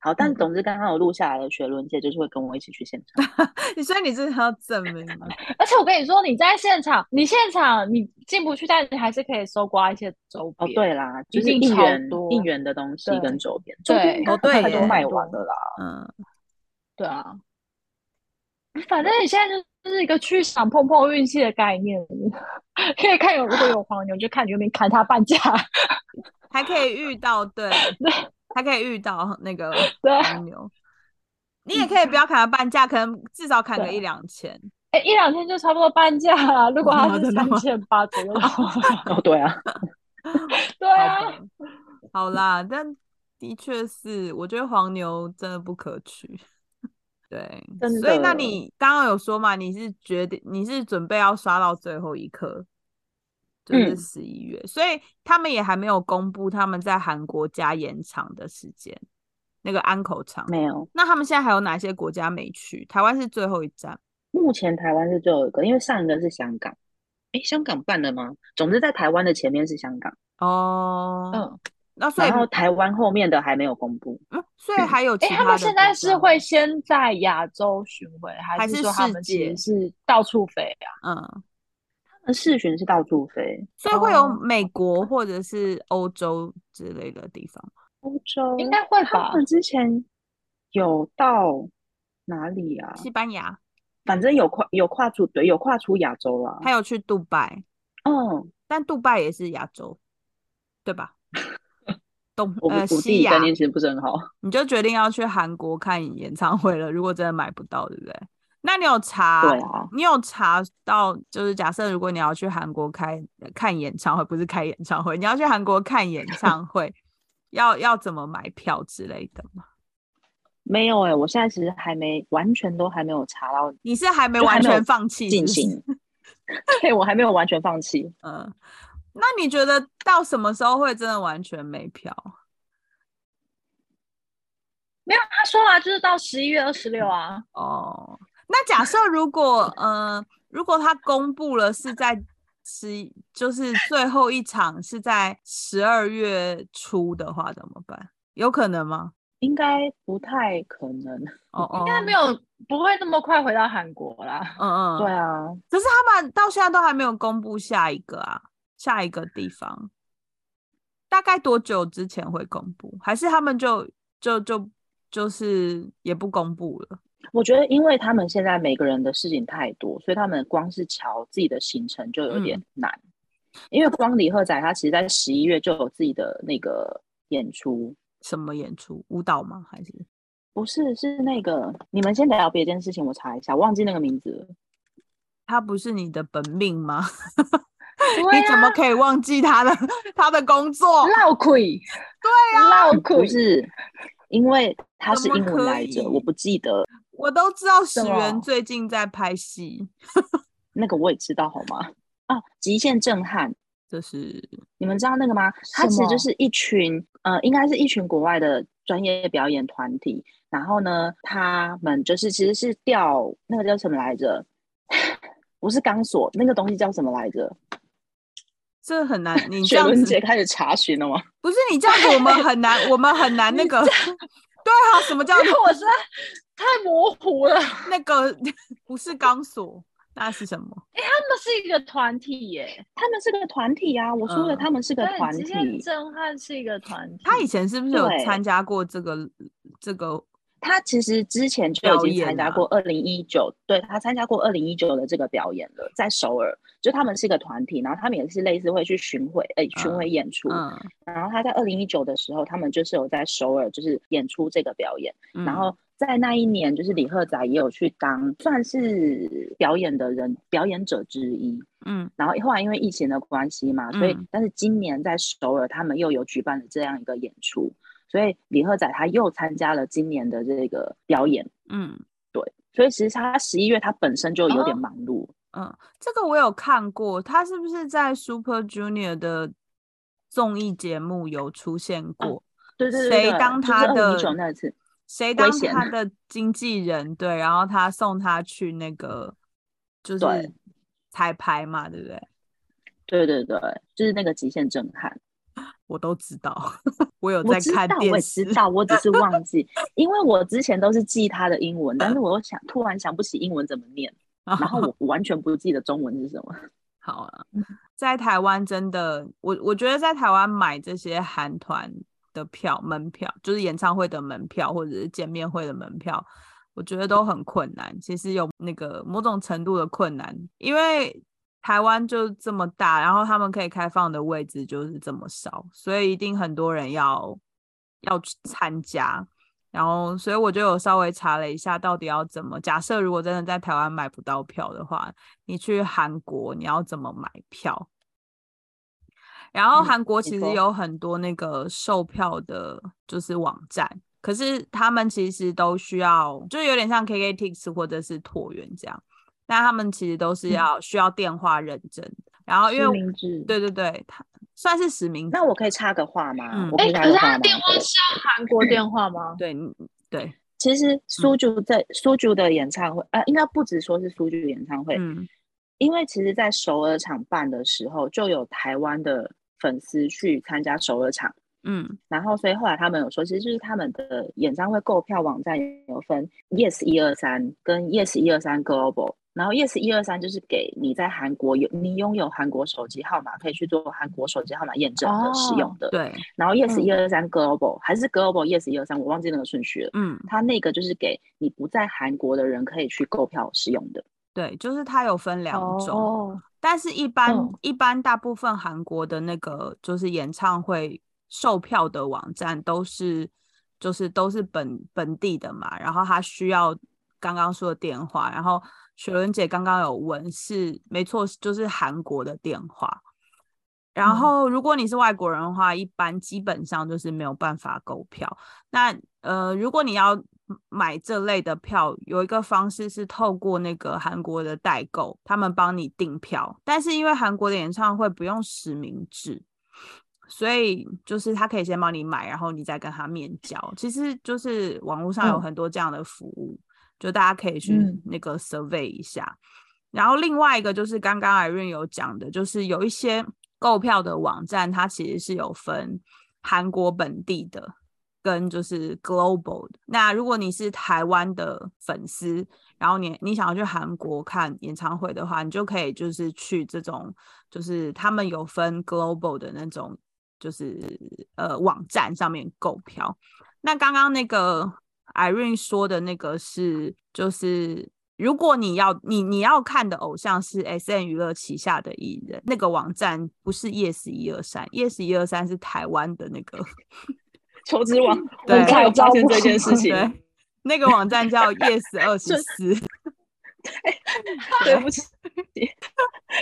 好，但总之刚刚我录下来的学伦姐就是会跟我一起去现场。(laughs) 你说你真的要证明吗？(laughs) 而且我跟你说，你在现场，你现场你进不去，但你还是可以搜刮一些周边。哦，对啦，就是应援应援的东西跟周边，周边哦对，都卖完了啦。嗯，(laughs) 对啊，反正你现在就是一个去想碰碰运气的概念，可以看有如果有黄牛，就看你有没有砍他半价，还可以遇到对。还可以遇到那个 (laughs) 黄牛，你也可以不要砍到半价，可能至少砍个一两千。哎，一两千就差不多半价了。如果他是三千八左右，(laughs) 哦，对啊，(laughs) 对啊，好啦，但的确是，我觉得黄牛真的不可取。对，所以那你刚刚有说嘛？你是决定你是准备要刷到最后一刻？就是十一月，所以他们也还没有公布他们在韩国加延长的时间。那个安口场没有。那他们现在还有哪些国家没去？台湾是最后一站。目前台湾是最后一个，因为上一个是香港。哎，香港办了吗？总之在台湾的前面是香港。哦，嗯，那所以然后台湾后面的还没有公布。嗯，所以还有其他。他们现在是会先在亚洲巡回，还是说他们其实是到处飞啊？嗯。试巡是到处飞，所以会有美国或者是欧洲之类的地方。欧洲应该会吧？他们之前有到哪里啊？西班牙。反正有跨有跨出对有跨出亚洲了。他有去杜拜。嗯，但杜拜也是亚洲，对吧？东呃西亚。概念其实不是很好。你就决定要去韩国看演唱会了。如果真的买不到，对不对？那你有查？对啊。你有查到？就是假设如果你要去韩国开看演唱会，不是开演唱会，你要去韩国看演唱会，要要怎么买票之类的吗？没有哎，我现在其实还没完全都还没有查到。你是还没完全放弃进行？对，我还没有完全放弃。嗯，那你觉得到什么时候会真的完全没票？没有，他说啊，就是到十一月二十六啊。哦。那假设如果呃，如果他公布了是在十，就是最后一场是在十二月初的话，怎么办？有可能吗？应该不太可能哦，应该没有，不会那么快回到韩国啦。嗯嗯，对啊。可是他们到现在都还没有公布下一个啊，下一个地方大概多久之前会公布？还是他们就就就就是也不公布了？我觉得，因为他们现在每个人的事情太多，所以他们光是瞧自己的行程就有点难。因为光李赫仔他其实在十一月就有自己的那个演出，什么演出？舞蹈吗？还是不是？是那个你们先聊别件事情，我查一下，忘记那个名字了。他不是你的本命吗？(laughs) 你怎么可以忘记他的他的工作？闹鬼，对啊，闹鬼不是，因为他是英文来着，我不记得。我都知道史源最近在拍戏，(laughs) 那个我也知道好吗？啊，极限震撼，这是你们知道那个吗？它其实就是一群呃，应该是一群国外的专业表演团体。然后呢，他们就是其实是吊那个叫什么来着？(laughs) 不是钢索，那个东西叫什么来着？这很难。你这样子开始查询了吗？(laughs) 不是你这样子，我们很难，我们很难那个。对啊，什么叫？我是。太模糊了，那个 (laughs) 不是钢索，那是什么？(laughs) 哎，他们是一个团体耶，他们是个团体啊！我说的，他们是个团体。震撼是一个团体。他以前是不是有参加过这个这个？他其实之前就已经参加过二零一九，对他参加过二零一九的这个表演了，在首尔。就他们是一个团体，然后他们也是类似会去巡回，哎，巡回演出。嗯。然后他在二零一九的时候，他们就是有在首尔就是演出这个表演，然后。在那一年，就是李赫宰也有去当算是表演的人，表演者之一。嗯，然后后来因为疫情的关系嘛，所以但是今年在首尔，他们又有举办了这样一个演出，所以李赫宰他又参加了今年的这个表演。嗯，对，所以其实他十一月他本身就有点忙碌。嗯，这个我有看过，他是不是在 Super Junior 的综艺节目有出现过？对对对，谁当他的那次？谁当他的经纪人？对，然后他送他去那个，就是彩排嘛，对不对？对对对，就是那个极限震撼，我都知道，(laughs) 我有在看电视，我知道，我只是忘 (laughs) 记，因为我之前都是记他的英文，但是我又想突然想不起英文怎么念，(laughs) 然后我完全不记得中文是什么。好啊，在台湾真的，我我觉得在台湾买这些韩团。的票门票就是演唱会的门票或者是见面会的门票，我觉得都很困难。其实有那个某种程度的困难，因为台湾就这么大，然后他们可以开放的位置就是这么少，所以一定很多人要要去参加。然后，所以我就有稍微查了一下，到底要怎么假设如果真的在台湾买不到票的话，你去韩国你要怎么买票？然后韩国其实有很多那个售票的，就是网站，可是他们其实都需要，就有点像 KKTix 或者是椭圆这样，那他们其实都是要需要电话认证。然后因为对对对，他算是实名。那我可以插个话吗？哎，可是他电话是要韩国电话吗？对对，其实苏竹在苏竹的演唱会，呃，应该不止说是苏竹演唱会，嗯，因为其实，在首尔场办的时候，就有台湾的。粉丝去参加首尔场，嗯，然后所以后来他们有说，其实就是他们的演唱会购票网站有分 Yes 一二三跟 Yes 一二三 Global，然后 Yes 一二三就是给你在韩国有你拥有韩国手机号码可以去做韩国手机号码验证的使用的。对。然后 Yes 一二三 Global 还是 Global Yes 一二三，我忘记那个顺序了。嗯。它那个就是给你不在韩国的人可以去购票使用的。对，就是它有分两种，但是一般一般大部分韩国的那个就是演唱会售票的网站都是就是都是本本地的嘛，然后他需要刚刚说的电话，然后。雪伦姐刚刚有问，是没错，就是韩国的电话。然后，如果你是外国人的话，一般基本上就是没有办法购票。那呃，如果你要买这类的票，有一个方式是透过那个韩国的代购，他们帮你订票。但是因为韩国的演唱会不用实名制，所以就是他可以先帮你买，然后你再跟他面交。其实就是网络上有很多这样的服务。就大家可以去那个 survey 一下，然后另外一个就是刚刚 Irene 有讲的，就是有一些购票的网站，它其实是有分韩国本地的跟就是 global 的。那如果你是台湾的粉丝，然后你你想要去韩国看演唱会的话，你就可以就是去这种就是他们有分 global 的那种就是呃网站上面购票。那刚刚那个。Irene 说的那个是，就是如果你要你你要看的偶像是 SN 娱乐旗下的艺人，那个网站不是 Yes 一二三，Yes 一二三是台湾的那个 (laughs) 求职网。对，我才有发现这件事情。对，那个网站叫 (laughs) Yes 二十四。(laughs) 对不起，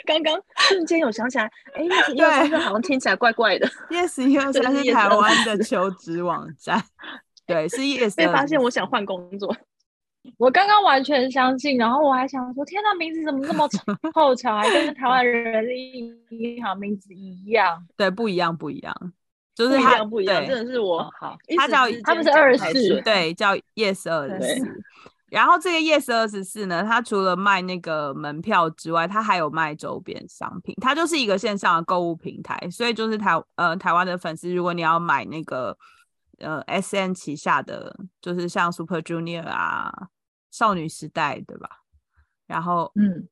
刚刚瞬间有想起来，哎，Yes 一二三好像听起来怪怪的。Yes 一二三是台湾的求职网站。对，是 yes。被发现，我想换工作。我刚刚完全相信，然后我还想说，天呐，名字怎么那么凑巧，还跟台湾人银行名字一样？对，不一样，不一样，就是不一样，不一样，真的是我好。他叫他们是二十四，对，叫 yes 二十四。然后这个 yes 二十四呢，它除了卖那个门票之外，它还有卖周边商品。它就是一个线上的购物平台，所以就是台呃台湾的粉丝，如果你要买那个。呃，S N 旗下的就是像 Super Junior 啊，少女时代，对吧？然后，嗯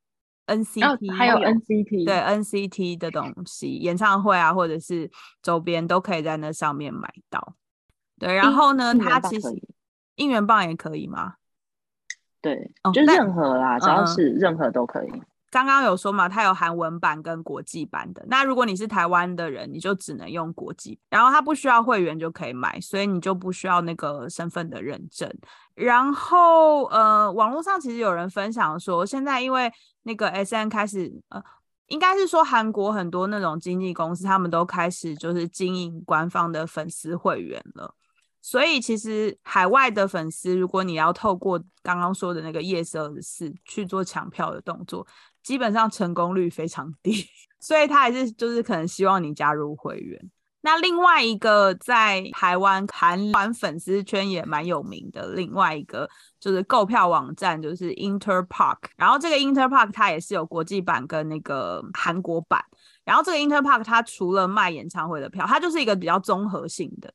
，N C T 还有 N C T，对 N C T 的东西，演唱会啊，或者是周边都可以在那上面买到。对，然后呢，它其实应援棒也可以吗？对，就任何啦，只要是任何都可以。刚刚有说嘛，它有韩文版跟国际版的。那如果你是台湾的人，你就只能用国际。然后它不需要会员就可以买，所以你就不需要那个身份的认证。然后呃，网络上其实有人分享说，现在因为那个 S N 开始呃，应该是说韩国很多那种经纪公司，他们都开始就是经营官方的粉丝会员了。所以其实海外的粉丝，如果你要透过刚刚说的那个夜色的事去做抢票的动作，基本上成功率非常低。(laughs) 所以他还是就是可能希望你加入会员。那另外一个在台湾韩团粉丝圈也蛮有名的，另外一个就是购票网站就是 Interpark。然后这个 Interpark 它也是有国际版跟那个韩国版。然后这个 Interpark 它除了卖演唱会的票，它就是一个比较综合性的。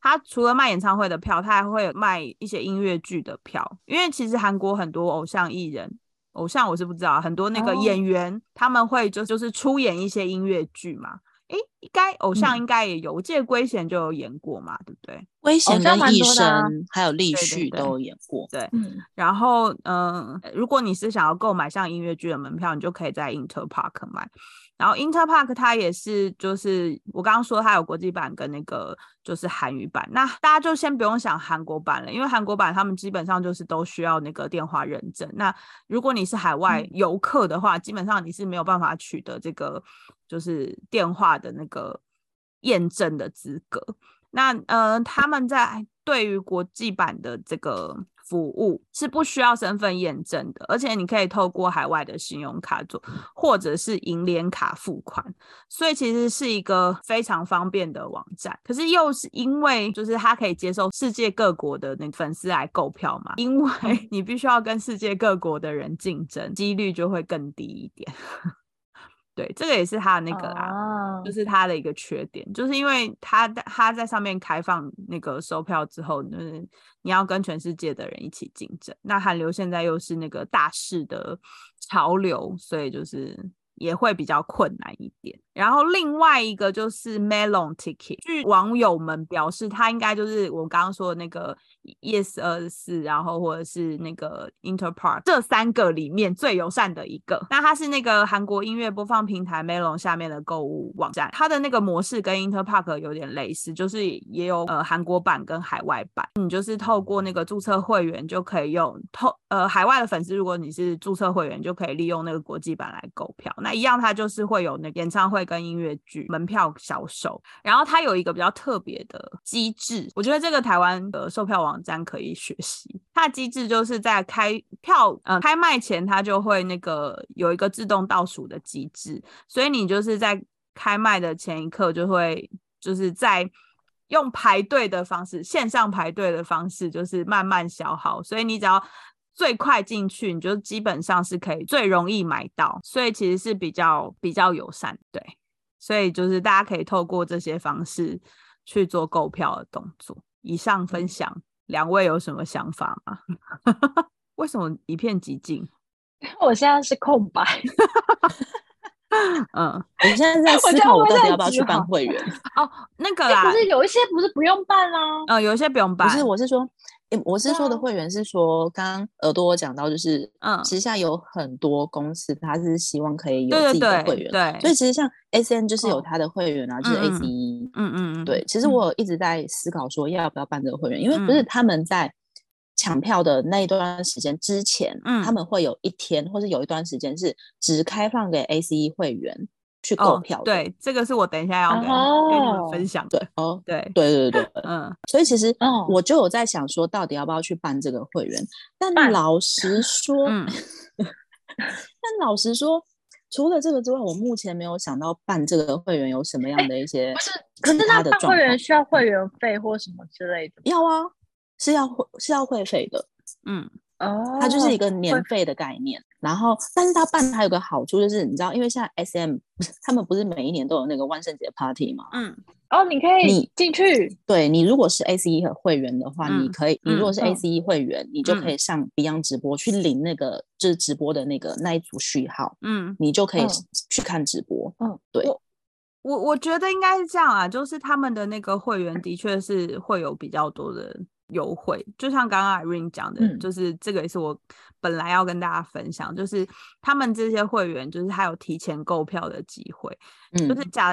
它除了卖演唱会的票，它还会卖一些音乐剧的票。因为其实韩国很多偶像艺人，偶像我是不知道，很多那个演员他们会就就是出演一些音乐剧嘛。诶，应该偶像应该也有，我记得圭贤就有演过嘛，对不对？圭贤跟艺生还有立旭都有演过。对，然后嗯，如果你是想要购买像音乐剧的门票，你就可以在 Interpark 买。然后 Interpark 它也是，就是我刚刚说它有国际版跟那个就是韩语版。那大家就先不用想韩国版了，因为韩国版他们基本上就是都需要那个电话认证。那如果你是海外游客的话，基本上你是没有办法取得这个就是电话的那个验证的资格。那呃，他们在对于国际版的这个。服务是不需要身份验证的，而且你可以透过海外的信用卡做，或者是银联卡付款，所以其实是一个非常方便的网站。可是又是因为就是它可以接受世界各国的那粉丝来购票嘛，因为 (laughs) 你必须要跟世界各国的人竞争，几率就会更低一点。对，这个也是他的那个啊，就是他的一个缺点，就是因为他他在上面开放那个售票之后，就是你要跟全世界的人一起竞争。那韩流现在又是那个大势的潮流，所以就是也会比较困难一点。然后另外一个就是 Melon Ticket，据网友们表示，它应该就是我刚刚说的那个。Yes 二十四，然后或者是那个 Interpark 这三个里面最友善的一个。那它是那个韩国音乐播放平台 Melon 下面的购物网站，它的那个模式跟 Interpark 有点类似，就是也有呃韩国版跟海外版。你就是透过那个注册会员就可以用透呃海外的粉丝，如果你是注册会员，就可以利用那个国际版来购票。那一样，它就是会有那演唱会跟音乐剧门票销售。然后它有一个比较特别的机制，我觉得这个台湾的售票网。站可以学习，它的机制就是在开票呃开卖前，它就会那个有一个自动倒数的机制，所以你就是在开卖的前一刻就会就是在用排队的方式，线上排队的方式，就是慢慢消耗，所以你只要最快进去，你就基本上是可以最容易买到，所以其实是比较比较友善，对，所以就是大家可以透过这些方式去做购票的动作。以上分享。两位有什么想法吗？(laughs) 为什么一片寂静？(laughs) 我现在是空白。嗯，我现在在思考，我到底要不要去办会员？(laughs) 哦，那个啦，不是有一些不是不用办啦？嗯，有一些不用办。不是，我是说。我是说的会员是说，刚刚耳朵我讲到，就是嗯，其实现在有很多公司，他是希望可以有自己的会员，对，所以其实像 S N 就是有他的会员啊，就是 A C E，嗯嗯，对，其实我一直在思考说要不要办这个会员，因为不是他们在抢票的那一段时间之前，嗯，他们会有一天或是有一段时间是只开放给 A C E 会员。去购票，对，这个是我等一下要跟跟你们分享。对，哦，对，对，对，对，嗯，所以其实我就有在想说，到底要不要去办这个会员？但老实说，(laughs) 但老实说，除了这个之外，我目前没有想到办这个会员有什么样的一些不是，可是他办会员需要会员费或什么之类的？要啊，是要会是要会费的，嗯。哦，它就是一个年费的概念，然后，但是他办还有个好处就是，你知道，因为现在 S M (laughs) 他们不是每一年都有那个万圣节 party 吗？嗯，哦，你可以你进去，对你如果是 A C E 和会员的话，你可以，你如果是 A C E 会员，你就可以上 Beyond 直播去领那个就是直播的那个那一组序号，嗯，你就可以去看直播，嗯，对，我我觉得应该是这样啊，就是他们的那个会员的确是会有比较多的。优惠，就像刚刚 Irene 讲的，就是这个也是我本来要跟大家分享，就是他们这些会员，就是还有提前购票的机会。嗯，就是假，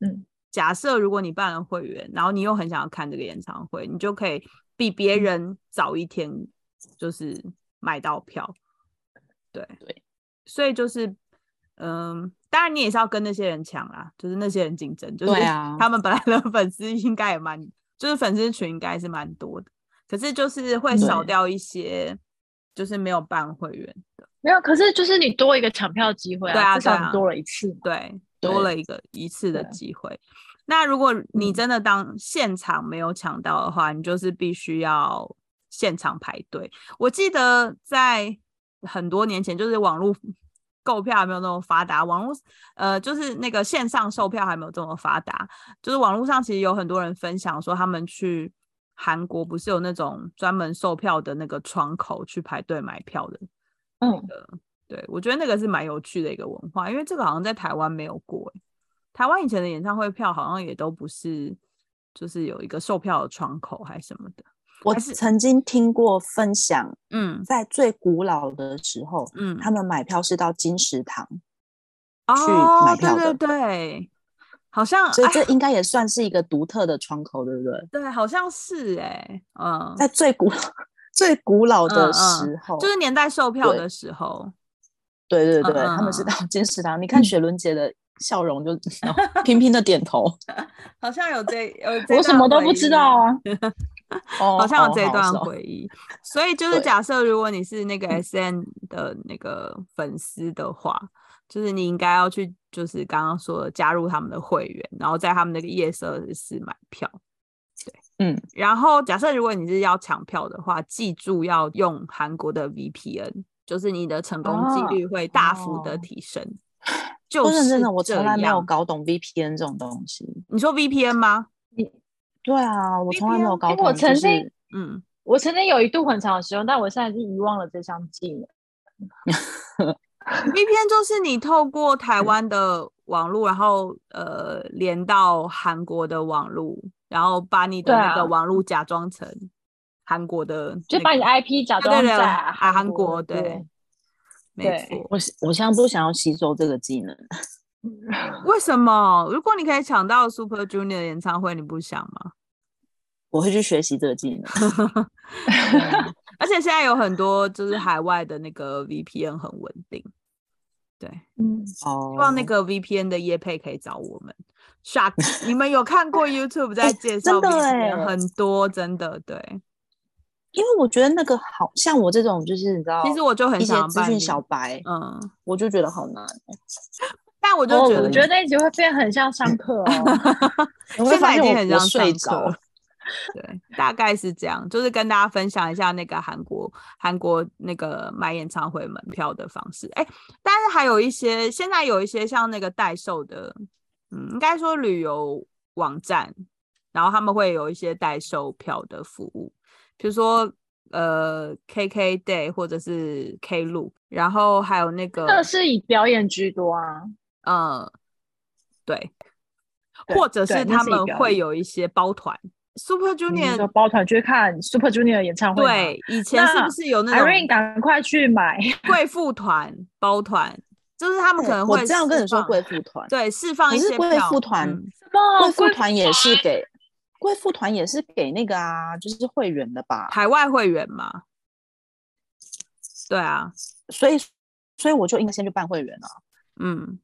嗯，假设如果你办了会员，然后你又很想要看这个演唱会，你就可以比别人早一天就是买到票。对对，所以就是，嗯，当然你也是要跟那些人抢啦，就是那些人竞争，就是他们本来的 (laughs) 粉丝应该也蛮，就是粉丝群应该是蛮多的。可是就是会少掉一些，就是没有办会员的，没有。可是就是你多一个抢票机会啊，至少多了一次，对，多了一个一次的机会。那如果你真的当现场没有抢到的话，你就是必须要现场排队。我记得在很多年前，就是网络购票还没有那么发达，网络呃，就是那个线上售票还没有这么发达，就是网络上其实有很多人分享说他们去。韩国不是有那种专门售票的那个窗口去排队买票的，嗯，对，我觉得那个是蛮有趣的一个文化，因为这个好像在台湾没有过。台湾以前的演唱会票好像也都不是，就是有一个售票的窗口还是什么的。我是曾经听过分享，嗯，在最古老的时候，嗯，他们买票是到金石堂去买票的，对对。好像，所以这应该也算是一个独特的窗口，对不对？对，好像是哎，嗯，在最古 (laughs) 最古老的时候，就是年代售票的时候，对对对，他们是到金石堂。你看雪伦姐的笑容，(laughs) 就频频的点头，(laughs) 好像有这有，我什么都不知道啊，好像有这段回忆。所以就是假设，如果你是那个 S N 的那个粉丝的话。就是你应该要去，就是刚刚说的加入他们的会员，然后在他们那个夜色室买票。对，嗯，然后假设如果你是要抢票的话，记住要用韩国的 VPN，就是你的成功几率会大幅的提升。(laughs) 就是真的，我从来没有搞懂 VPN 这种东西。你说 VPN 吗？你对啊，我从来没有搞懂。我曾经，嗯，我曾经有一度很长的使用，但我现在已经遗忘了这项技能。(laughs) VPN 就是你透过台湾的网络，然后呃连到韩国的网络，然后把你的那个网络假装成韩国的，就把你的 IP 假装在韩国，对，没错。我我现在不想要吸收这个技能，为什么？如果你可以抢到 Super Junior 演唱会，你不想吗？我会去学习这个技能。(laughs) 而且现在有很多就是海外的那个 VPN 很稳定，对，嗯，哦，希望那个 VPN 的业配可以找我们。Shark，你们有看过 YouTube (laughs) 在介绍 VPN 很多，真的对。因为我觉得那个好像我这种就是你知道，其实我就很想资讯小白，嗯，我就觉得好难。(laughs) 但我就觉得，我觉得那一集会变很像上课哦，现在已经很像睡着。对，大概是这样，就是跟大家分享一下那个韩国韩国那个买演唱会门票的方式。哎，但是还有一些，现在有一些像那个代售的，嗯，应该说旅游网站，然后他们会有一些代售票的服务，比如说呃 KK Day 或者是 K 路，然后还有那个，这是以表演居多啊，嗯，对，或者是他们会有一些包团。Super Junior 包团去看 Super Junior 演唱会。对，以前是不是有那种？Irene 赶快去买 (laughs) 贵妇团包团，就是他们可能会我这样跟你说贵妇团，对，释放一些贵妇团，贵妇团也是给贵妇团也是给那个啊，就是会员的吧？海外会员嘛？对啊，所以所以我就应该先去办会员了。嗯。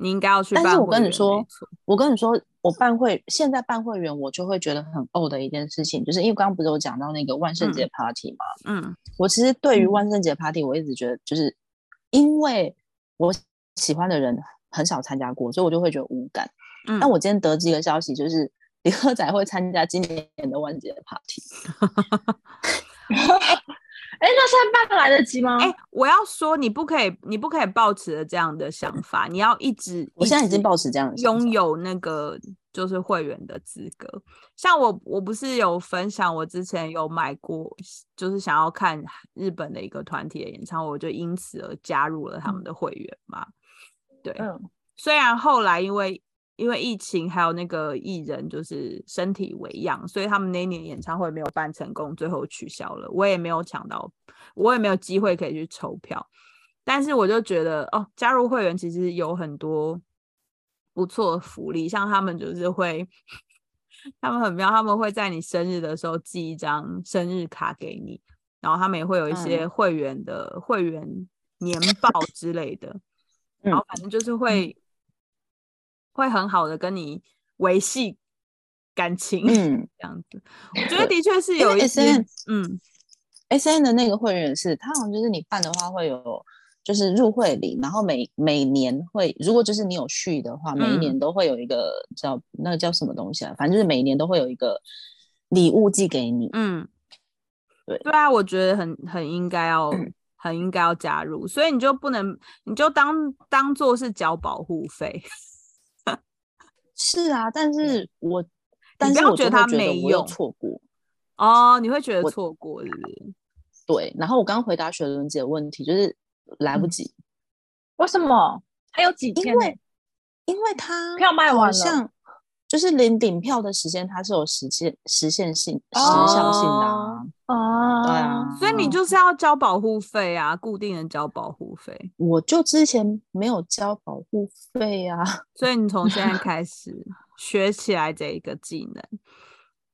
你应该要去，但是我跟你说，我跟你说，我办会现在办会员，我就会觉得很呕的一件事情，就是因为刚刚不是有讲到那个万圣节 party 吗？嗯，我其实对于万圣节 party，我一直觉得，就是因为我喜欢的人很少参加过，所以我就会觉得无感。嗯，但我今天得知一个消息，就是李赫仔会参加今年的万圣节 party。(laughs) (laughs) 哎，那现在办来得及吗？哎，我要说，你不可以，你不可以抱持着这样的想法，你要一直，我现在已经抱持这样的拥有那个就是会员的资格。像我，我不是有分享，我之前有买过，就是想要看日本的一个团体的演唱会，我就因此而加入了他们的会员嘛。对，嗯，虽然后来因为。因为疫情，还有那个艺人就是身体为恙，所以他们那一年演唱会没有办成功，最后取消了。我也没有抢到，我也没有机会可以去抽票。但是我就觉得，哦，加入会员其实有很多不错的福利，像他们就是会，(laughs) 他们很妙，他们会在你生日的时候寄一张生日卡给你，然后他们也会有一些会员的会员年报之类的，然后反正就是会。会很好的跟你维系感情，嗯，(laughs) 这样子，我觉得的确是有一些，嗯，S N 的那个会员是，他好像就是你办的话会有，就是入会礼，然后每每年会，如果就是你有续的话，每一年都会有一个叫那个叫什么东西啊，反正就是每年都会有一个礼物寄给你，嗯，对，对啊，我觉得很很应该要，很应该要加入，所以你就不能，你就当当做是交保护费。是啊，但是我，但是我觉得他没有错过哦，你会觉得错过是不是？(laughs) 对，然后我刚刚回答雪伦姐的问题，就是来不及。为什么？还有几天？因为，因为他票卖完了。就是领顶票的时间，它是有实现实现性时效性的啊，对啊，所以你就是要交保护费啊，固定的交保护费。我就之前没有交保护费啊，(laughs) 所以你从现在开始 (laughs) 学起来这一个技能，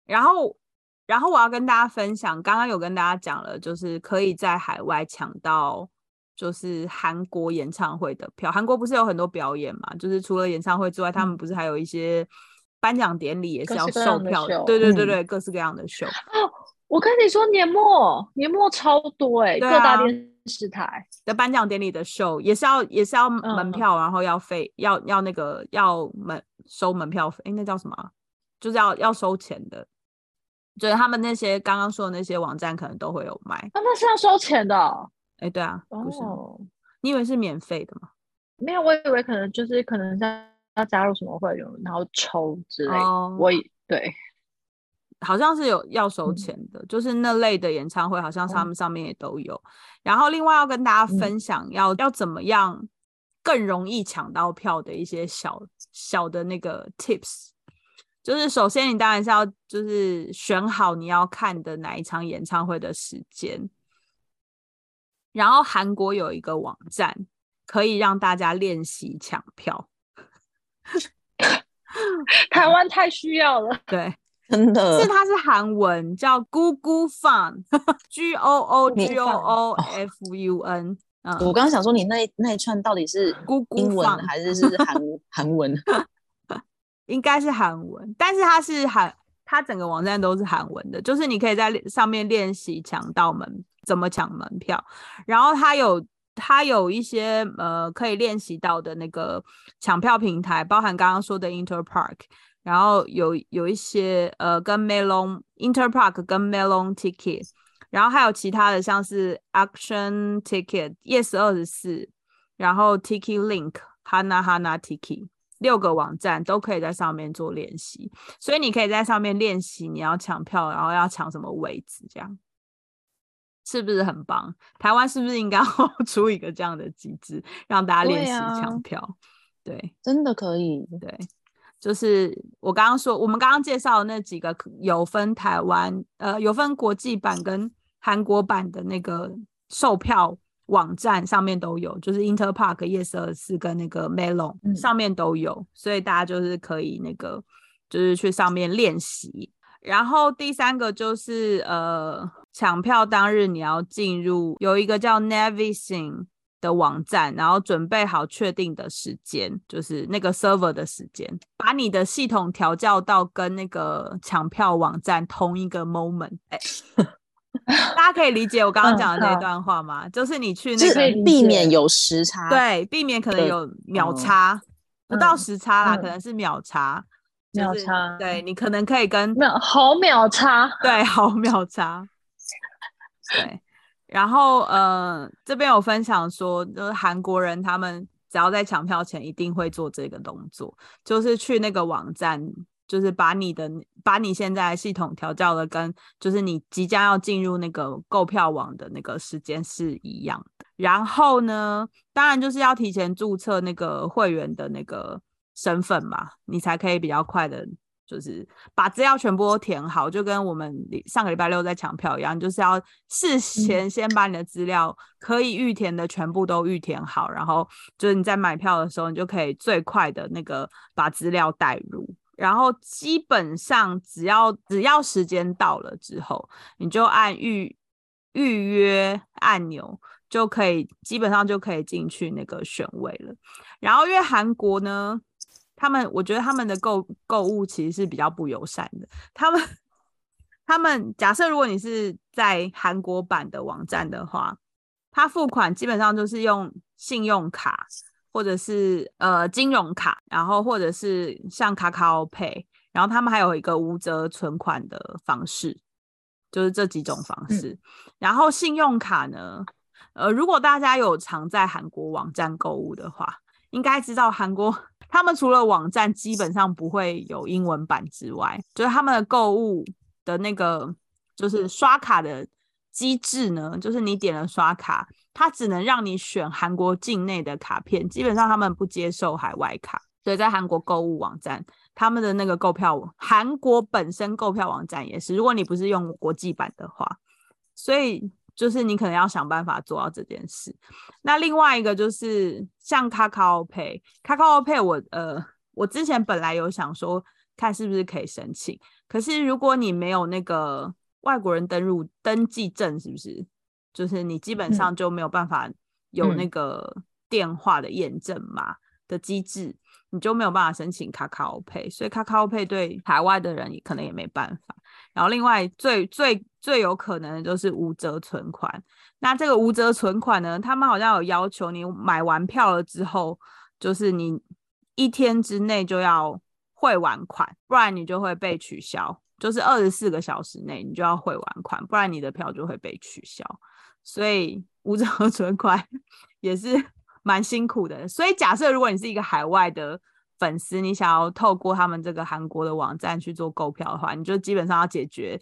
然后，然后我要跟大家分享，刚刚有跟大家讲了，就是可以在海外抢到就是韩国演唱会的票。韩国不是有很多表演嘛，就是除了演唱会之外，他们不是还有一些。颁奖典礼也是要售票的，对对对对，各式各样的秀。哦，(gasps) 我跟你说，年末年末超多哎，各大电视台的颁奖典礼的秀也是要也是要门票，然后要费要要那个要门收门票费，哎，那叫什么？就是要要收钱的。就是他们那些刚刚说的那些网站可能都会有卖。啊，那是要收钱的。哎，对啊，不是，你以为是免费的吗？没有，我以为可能就是可能要要加入什么会员，然后抽之类。我对，好像是有要收钱的，就是那类的演唱会，好像他们上面也都有。然后另外要跟大家分享，要要怎么样更容易抢到票的一些小小的那个 tips。就是首先，你当然是要就是选好你要看的哪一场演唱会的时间。然后韩国有一个网站可以让大家练习抢票，(laughs) 台湾太需要了。对，真的是它是韩文，叫 Google Fun，G (laughs) O O G O O F U N。嗯，我刚刚想说，你那那一串到底是英文还是是韩 (laughs) 韩文？应该是韩文，但是它是韩，它整个网站都是韩文的，就是你可以在上面练习抢到门，怎么抢门票，然后它有它有一些呃可以练习到的那个抢票平台，包含刚刚说的 Interpark，然后有有一些呃跟 Melon Interpark 跟 Melon Ticket，然后还有其他的像是 Action Ticket Yes 二十四，然后 Ticket Link Hana Hana Ticket。六个网站都可以在上面做练习，所以你可以在上面练习你要抢票，然后要抢什么位置，这样是不是很棒？台湾是不是应该 (laughs) 出一个这样的机制，让大家练习抢票？对，真的可以。对，就是我刚刚说，我们刚刚介绍的那几个有分台湾，呃，有分国际版跟韩国版的那个售票。网站上面都有，就是 Interpark、Yes 二四跟那个 Melon 上面都有，所以大家就是可以那个就是去上面练习。然后第三个就是呃抢票当日你要进入有一个叫 Navising 的网站，然后准备好确定的时间，就是那个 server 的时间，把你的系统调教到跟那个抢票网站同一个 moment。哎。(laughs) 大家可以理解我刚刚讲的那段话吗？就是你去那个避免有时差，对，避免可能有秒差，不到时差啦，可能是秒差，秒差，对你可能可以跟秒毫秒差，对，毫秒差，对。然后呃，这边有分享说，就是韩国人他们只要在抢票前一定会做这个动作，就是去那个网站。就是把你的把你现在系统调教的跟就是你即将要进入那个购票网的那个时间是一样。然后呢，当然就是要提前注册那个会员的那个身份嘛，你才可以比较快的，就是把资料全部都填好，就跟我们上个礼拜六在抢票一样，就是要事前先把你的资料可以预填的全部都预填好，然后就是你在买票的时候，你就可以最快的那个把资料带入。然后基本上只要只要时间到了之后，你就按预预约按钮就可以，基本上就可以进去那个选位了。然后因为韩国呢，他们我觉得他们的购购物其实是比较不友善的。他们他们假设如果你是在韩国版的网站的话，他付款基本上就是用信用卡。或者是呃金融卡，然后或者是像卡卡 Pay，然后他们还有一个无责存款的方式，就是这几种方式。然后信用卡呢，呃，如果大家有常在韩国网站购物的话，应该知道韩国他们除了网站基本上不会有英文版之外，就是他们的购物的那个就是刷卡的机制呢，就是你点了刷卡。它只能让你选韩国境内的卡片，基本上他们不接受海外卡。所以在韩国购物网站，他们的那个购票，韩国本身购票网站也是，如果你不是用国际版的话，所以就是你可能要想办法做到这件事。那另外一个就是像 Kakao Pay，Kakao Pay 我呃，我之前本来有想说看是不是可以申请，可是如果你没有那个外国人登入登记证，是不是？就是你基本上就没有办法有那个电话的验证码的机制，你就没有办法申请卡卡欧配，所以卡卡欧配对海外的人也可能也没办法。然后另外最最最有可能的就是无折存款。那这个无折存款呢，他们好像有要求你买完票了之后，就是你一天之内就要汇完款，不然你就会被取消。就是二十四个小时内你就要汇完款，不然你的票就会被取消。所以无折 (laughs) 存款也是蛮辛苦的。所以假设如果你是一个海外的粉丝，你想要透过他们这个韩国的网站去做购票的话，你就基本上要解决，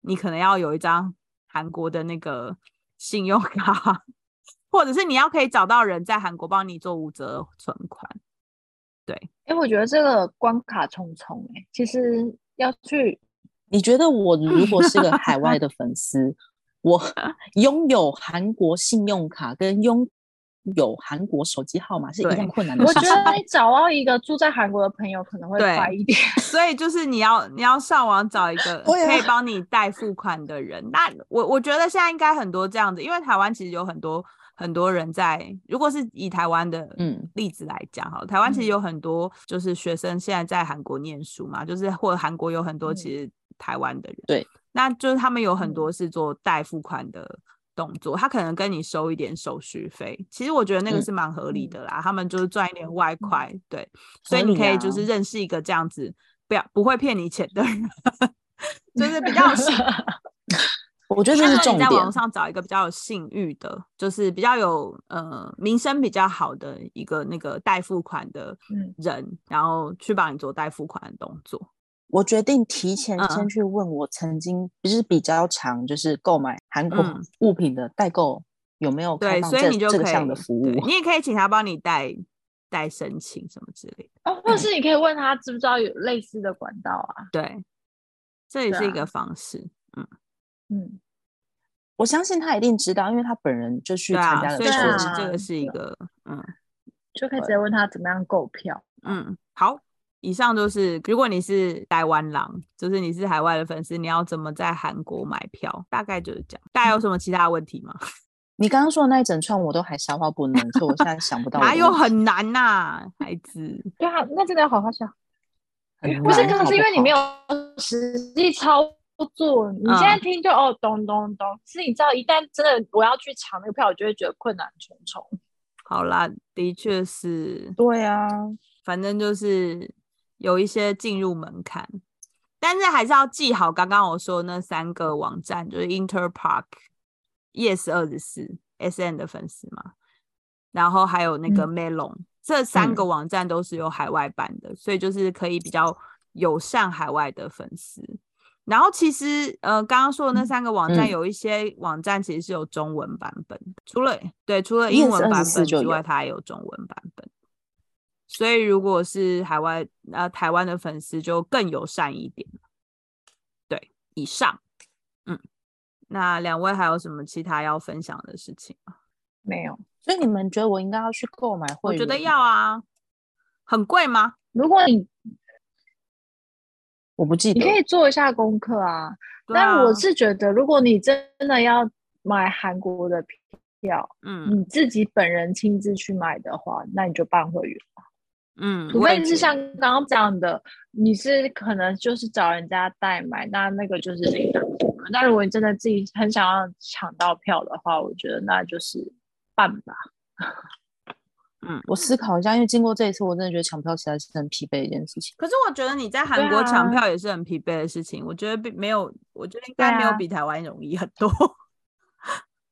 你可能要有一张韩国的那个信用卡，(laughs) 或者是你要可以找到人在韩国帮你做五折存款。对，哎，我觉得这个关卡重重，哎，其实要去。你觉得我如果是个海外 (laughs) 的粉丝，我拥有韩国信用卡跟拥有韩国手机号码是一样困难的。我觉得你找到一个住在韩国的朋友可能会快一点。所以就是你要你要上网找一个可以帮你代付款的人。那我我觉得现在应该很多这样子，因为台湾其实有很多很多人在。如果是以台湾的嗯例子来讲哈，台湾其实有很多就是学生现在在韩国念书嘛，就是或者韩国有很多其实。台湾的人，对，那就是他们有很多是做代付款的动作，他可能跟你收一点手续费，其实我觉得那个是蛮合理的啦，他们就是赚一点外快，对，所以你可以就是认识一个这样子，不要不会骗你钱的人，就是比较，(laughs) 我觉得这是重点，在网上找一个比较有信誉的，就是比较有呃名声比较好的一个那个代付款的人，然后去帮你做代付款的动作。我决定提前先去问我曾经就是比较常就是购买韩国物品的代购有没有开，所以你就这项的服务，你也可以请他帮你代代申请什么之类的哦，或是你可以问他知不知道有类似的管道啊？对，这也是一个方式。嗯。嗯，我相信他一定知道，因为他本人就去参加了，所以这个是一个嗯，就可以直接。问他怎么样购票。嗯，好。以上就是，如果你是台湾狼，就是你是海外的粉丝，你要怎么在韩国买票？大概就是这样。大家有什么其他问题吗？(laughs) 你刚刚说的那一整串我都还消化不能，所以我现在想不到。哪有很难呐，孩子？对啊，那真的要好好想。不是，可能是因为你没有实际操作。你现在听就哦，咚咚咚。是，你知道，一旦真的我要去抢那个票，我就会觉得困难重重。好啦，的确是。对啊，反正就是。有一些进入门槛，但是还是要记好刚刚我说那三个网站，就是 Interpark、Yes 二十四、SN 的粉丝嘛，然后还有那个 Melon，这三个网站都是有海外版的，所以就是可以比较友善海外的粉丝。然后其实呃，刚刚说的那三个网站，有一些网站其实是有中文版本，除了对除了英文版本之外，它还有中文版本。所以，如果是海外呃台湾的粉丝，就更友善一点。对，以上，嗯，那两位还有什么其他要分享的事情吗？没有。所以你们觉得我应该要去购买会员？我觉得要啊。很贵吗？如果你我不记得，你可以做一下功课啊。但我是觉得，如果你真的要买韩国的票，嗯，你自己本人亲自去买的话，那你就办会员。嗯，除非是像刚刚讲的，你是可能就是找人家代买，那那个就是另当别论。那如果你真的自己很想要抢到票的话，我觉得那就是办吧。(laughs) 嗯，我思考一下，因为经过这一次，我真的觉得抢票实在是很疲惫一件事情。可是我觉得你在韩国抢票也是很疲惫的事情。我觉得并没有，我觉得应该没有比台湾容易很多。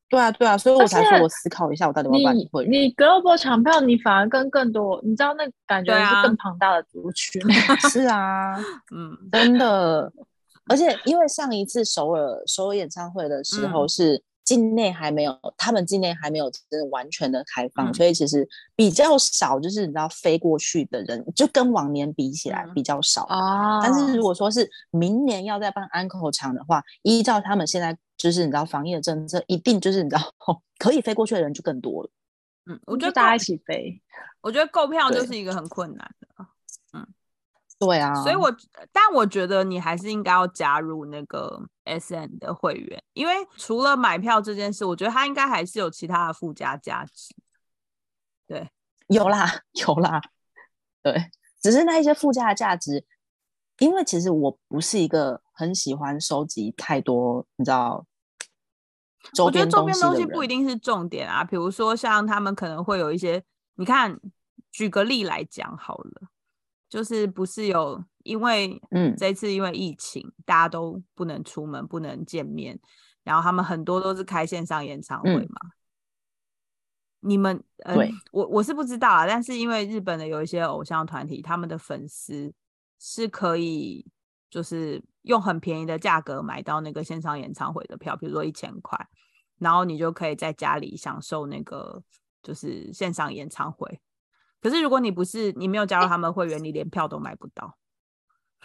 对啊，对啊，所以我才说我思考一下，我到底要不要会。你 global 抢票，你反而跟更多，你知道那感觉是更庞大的族群。(laughs) (laughs) 是啊，(laughs) 嗯，真的。而且因为上一次首尔首尔演唱会的时候是境内还没有，他们境内还没有真的完全的开放，所以其实比较少，就是你知道飞过去的人，就跟往年比起来比较少啊。但是如果说是明年要再办安口场的话，依照他们现在。就是你知道防疫的政策，一定就是你知道 (laughs) 可以飞过去的人就更多了。嗯，我觉得大家一起飞，我觉得购票就是一个很困难的。嗯，对啊。所以，我但我觉得你还是应该要加入那个 S N 的会员，因为除了买票这件事，我觉得它应该还是有其他的附加价值。对，有啦，(laughs) 有啦。对，只是那一些附加的价值，因为其实我不是一个。很喜欢收集太多，你知道？我觉得周边东西不一定是重点啊。比如说，像他们可能会有一些，你看，举个例来讲好了，就是不是有因为，嗯，这次因为疫情，大家都不能出门，不能见面，然后他们很多都是开线上演唱会嘛。你们，呃，我我是不知道啊，但是因为日本的有一些偶像团体，他们的粉丝是可以就是用很便宜的价格买到那个线上演唱会的票，比如说一千块，然后你就可以在家里享受那个就是线上演唱会。可是如果你不是你没有加入他们会员，你连票都买不到。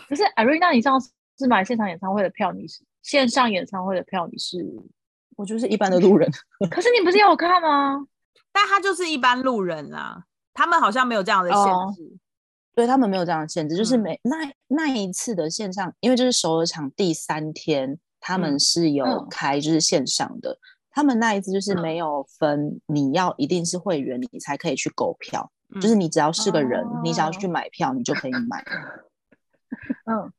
可是艾瑞娜，你上次是买现场演唱会的票，你是线上演唱会的票，你是？我就是一般的路人。(laughs) 可是你不是有看吗？但他就是一般路人啊，他们好像没有这样的限制，对他们没有这样的限制，就是每那那一次的线上，因为就是首尔场第三天，他们是有开就是线上的，他们那一次就是没有分你要一定是会员你才可以去购票，就是你只要是个人，你想要。去买票，你就可以买。(laughs) 嗯，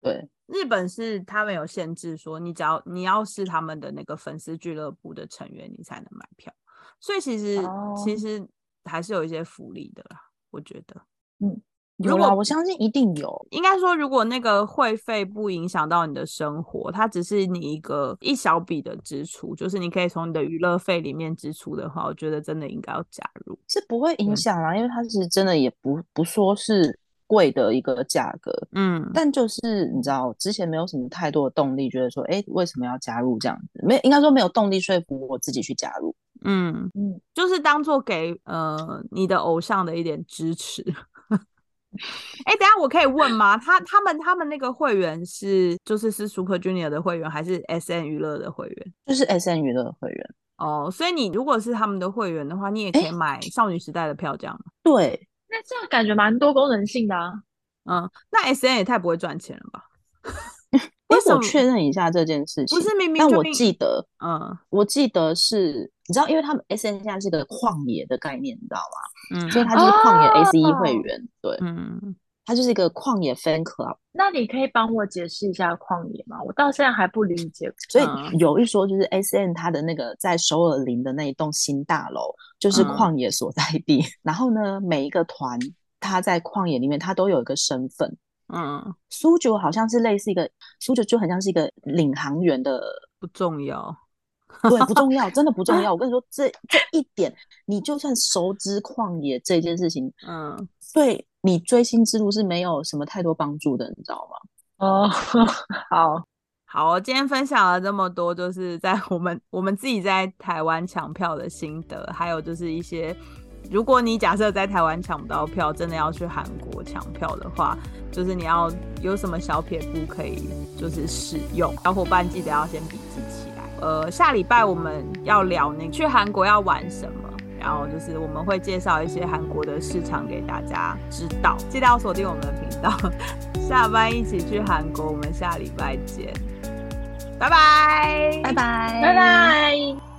对，日本是他们有限制，说你只要你要是他们的那个粉丝俱乐部的成员，你才能买票。所以其实其实还是有一些福利的啦，我觉得，嗯，有啦，我相信一定有。应该说，如果那个会费不影响到你的生活，它只是你一个一小笔的支出，就是你可以从你的娱乐费里面支出的话，我觉得真的应该要加入。是不会影响啦，因为它是真的也不不说是贵的一个价格，嗯，但就是你知道，之前没有什么太多的动力，觉得说，哎，为什么要加入这样子？没，应该说没有动力说服我自己去加入。嗯嗯，就是当做给呃你的偶像的一点支持。哎，等下我可以问吗？他他们他们那个会员是就是是 Super Junior 的会员还是 S N 娱乐的会员？就是 S N 娱乐的会员哦。所以你如果是他们的会员的话，你也可以买少女时代的票，这样对，那这样感觉蛮多功能性的啊。嗯，那 S N 也太不会赚钱了吧？我确认一下这件事情，不是明明？但我记得，嗯，我记得是，你知道，因为他们 S N 现在是个旷野的概念，你知道吗？嗯，所以它就是旷野 S E 会员，对，嗯，它就是一个旷野 Fan Club。那你可以帮我解释一下旷野吗？我到现在还不理解。所以有一说就是 S N 它的那个在首尔林的那一栋新大楼就是旷野所在地，(laughs) 然后呢，每一个团他在旷野里面，他都有一个身份。嗯，苏九好像是类似一个苏九，就很像是一个领航员的，不重要，对，不重要，真的不重要。我跟你说，这这一点，你就算熟知旷野这件事情，嗯，对你追星之路是没有什么太多帮助的，你知道吗？哦，好 (laughs) 好，今天分享了这么多，就是在我们我们自己在台湾抢票的心得，还有就是一些。如果你假设在台湾抢不到票，真的要去韩国抢票的话，就是你要有什么小撇步可以就是使用。小伙伴记得要先笔记起来。呃，下礼拜我们要聊那去韩国要玩什么，然后就是我们会介绍一些韩国的市场给大家知道。记得要锁定我们的频道，(laughs) 下班一起去韩国，我们下礼拜见，拜拜，拜拜，拜拜。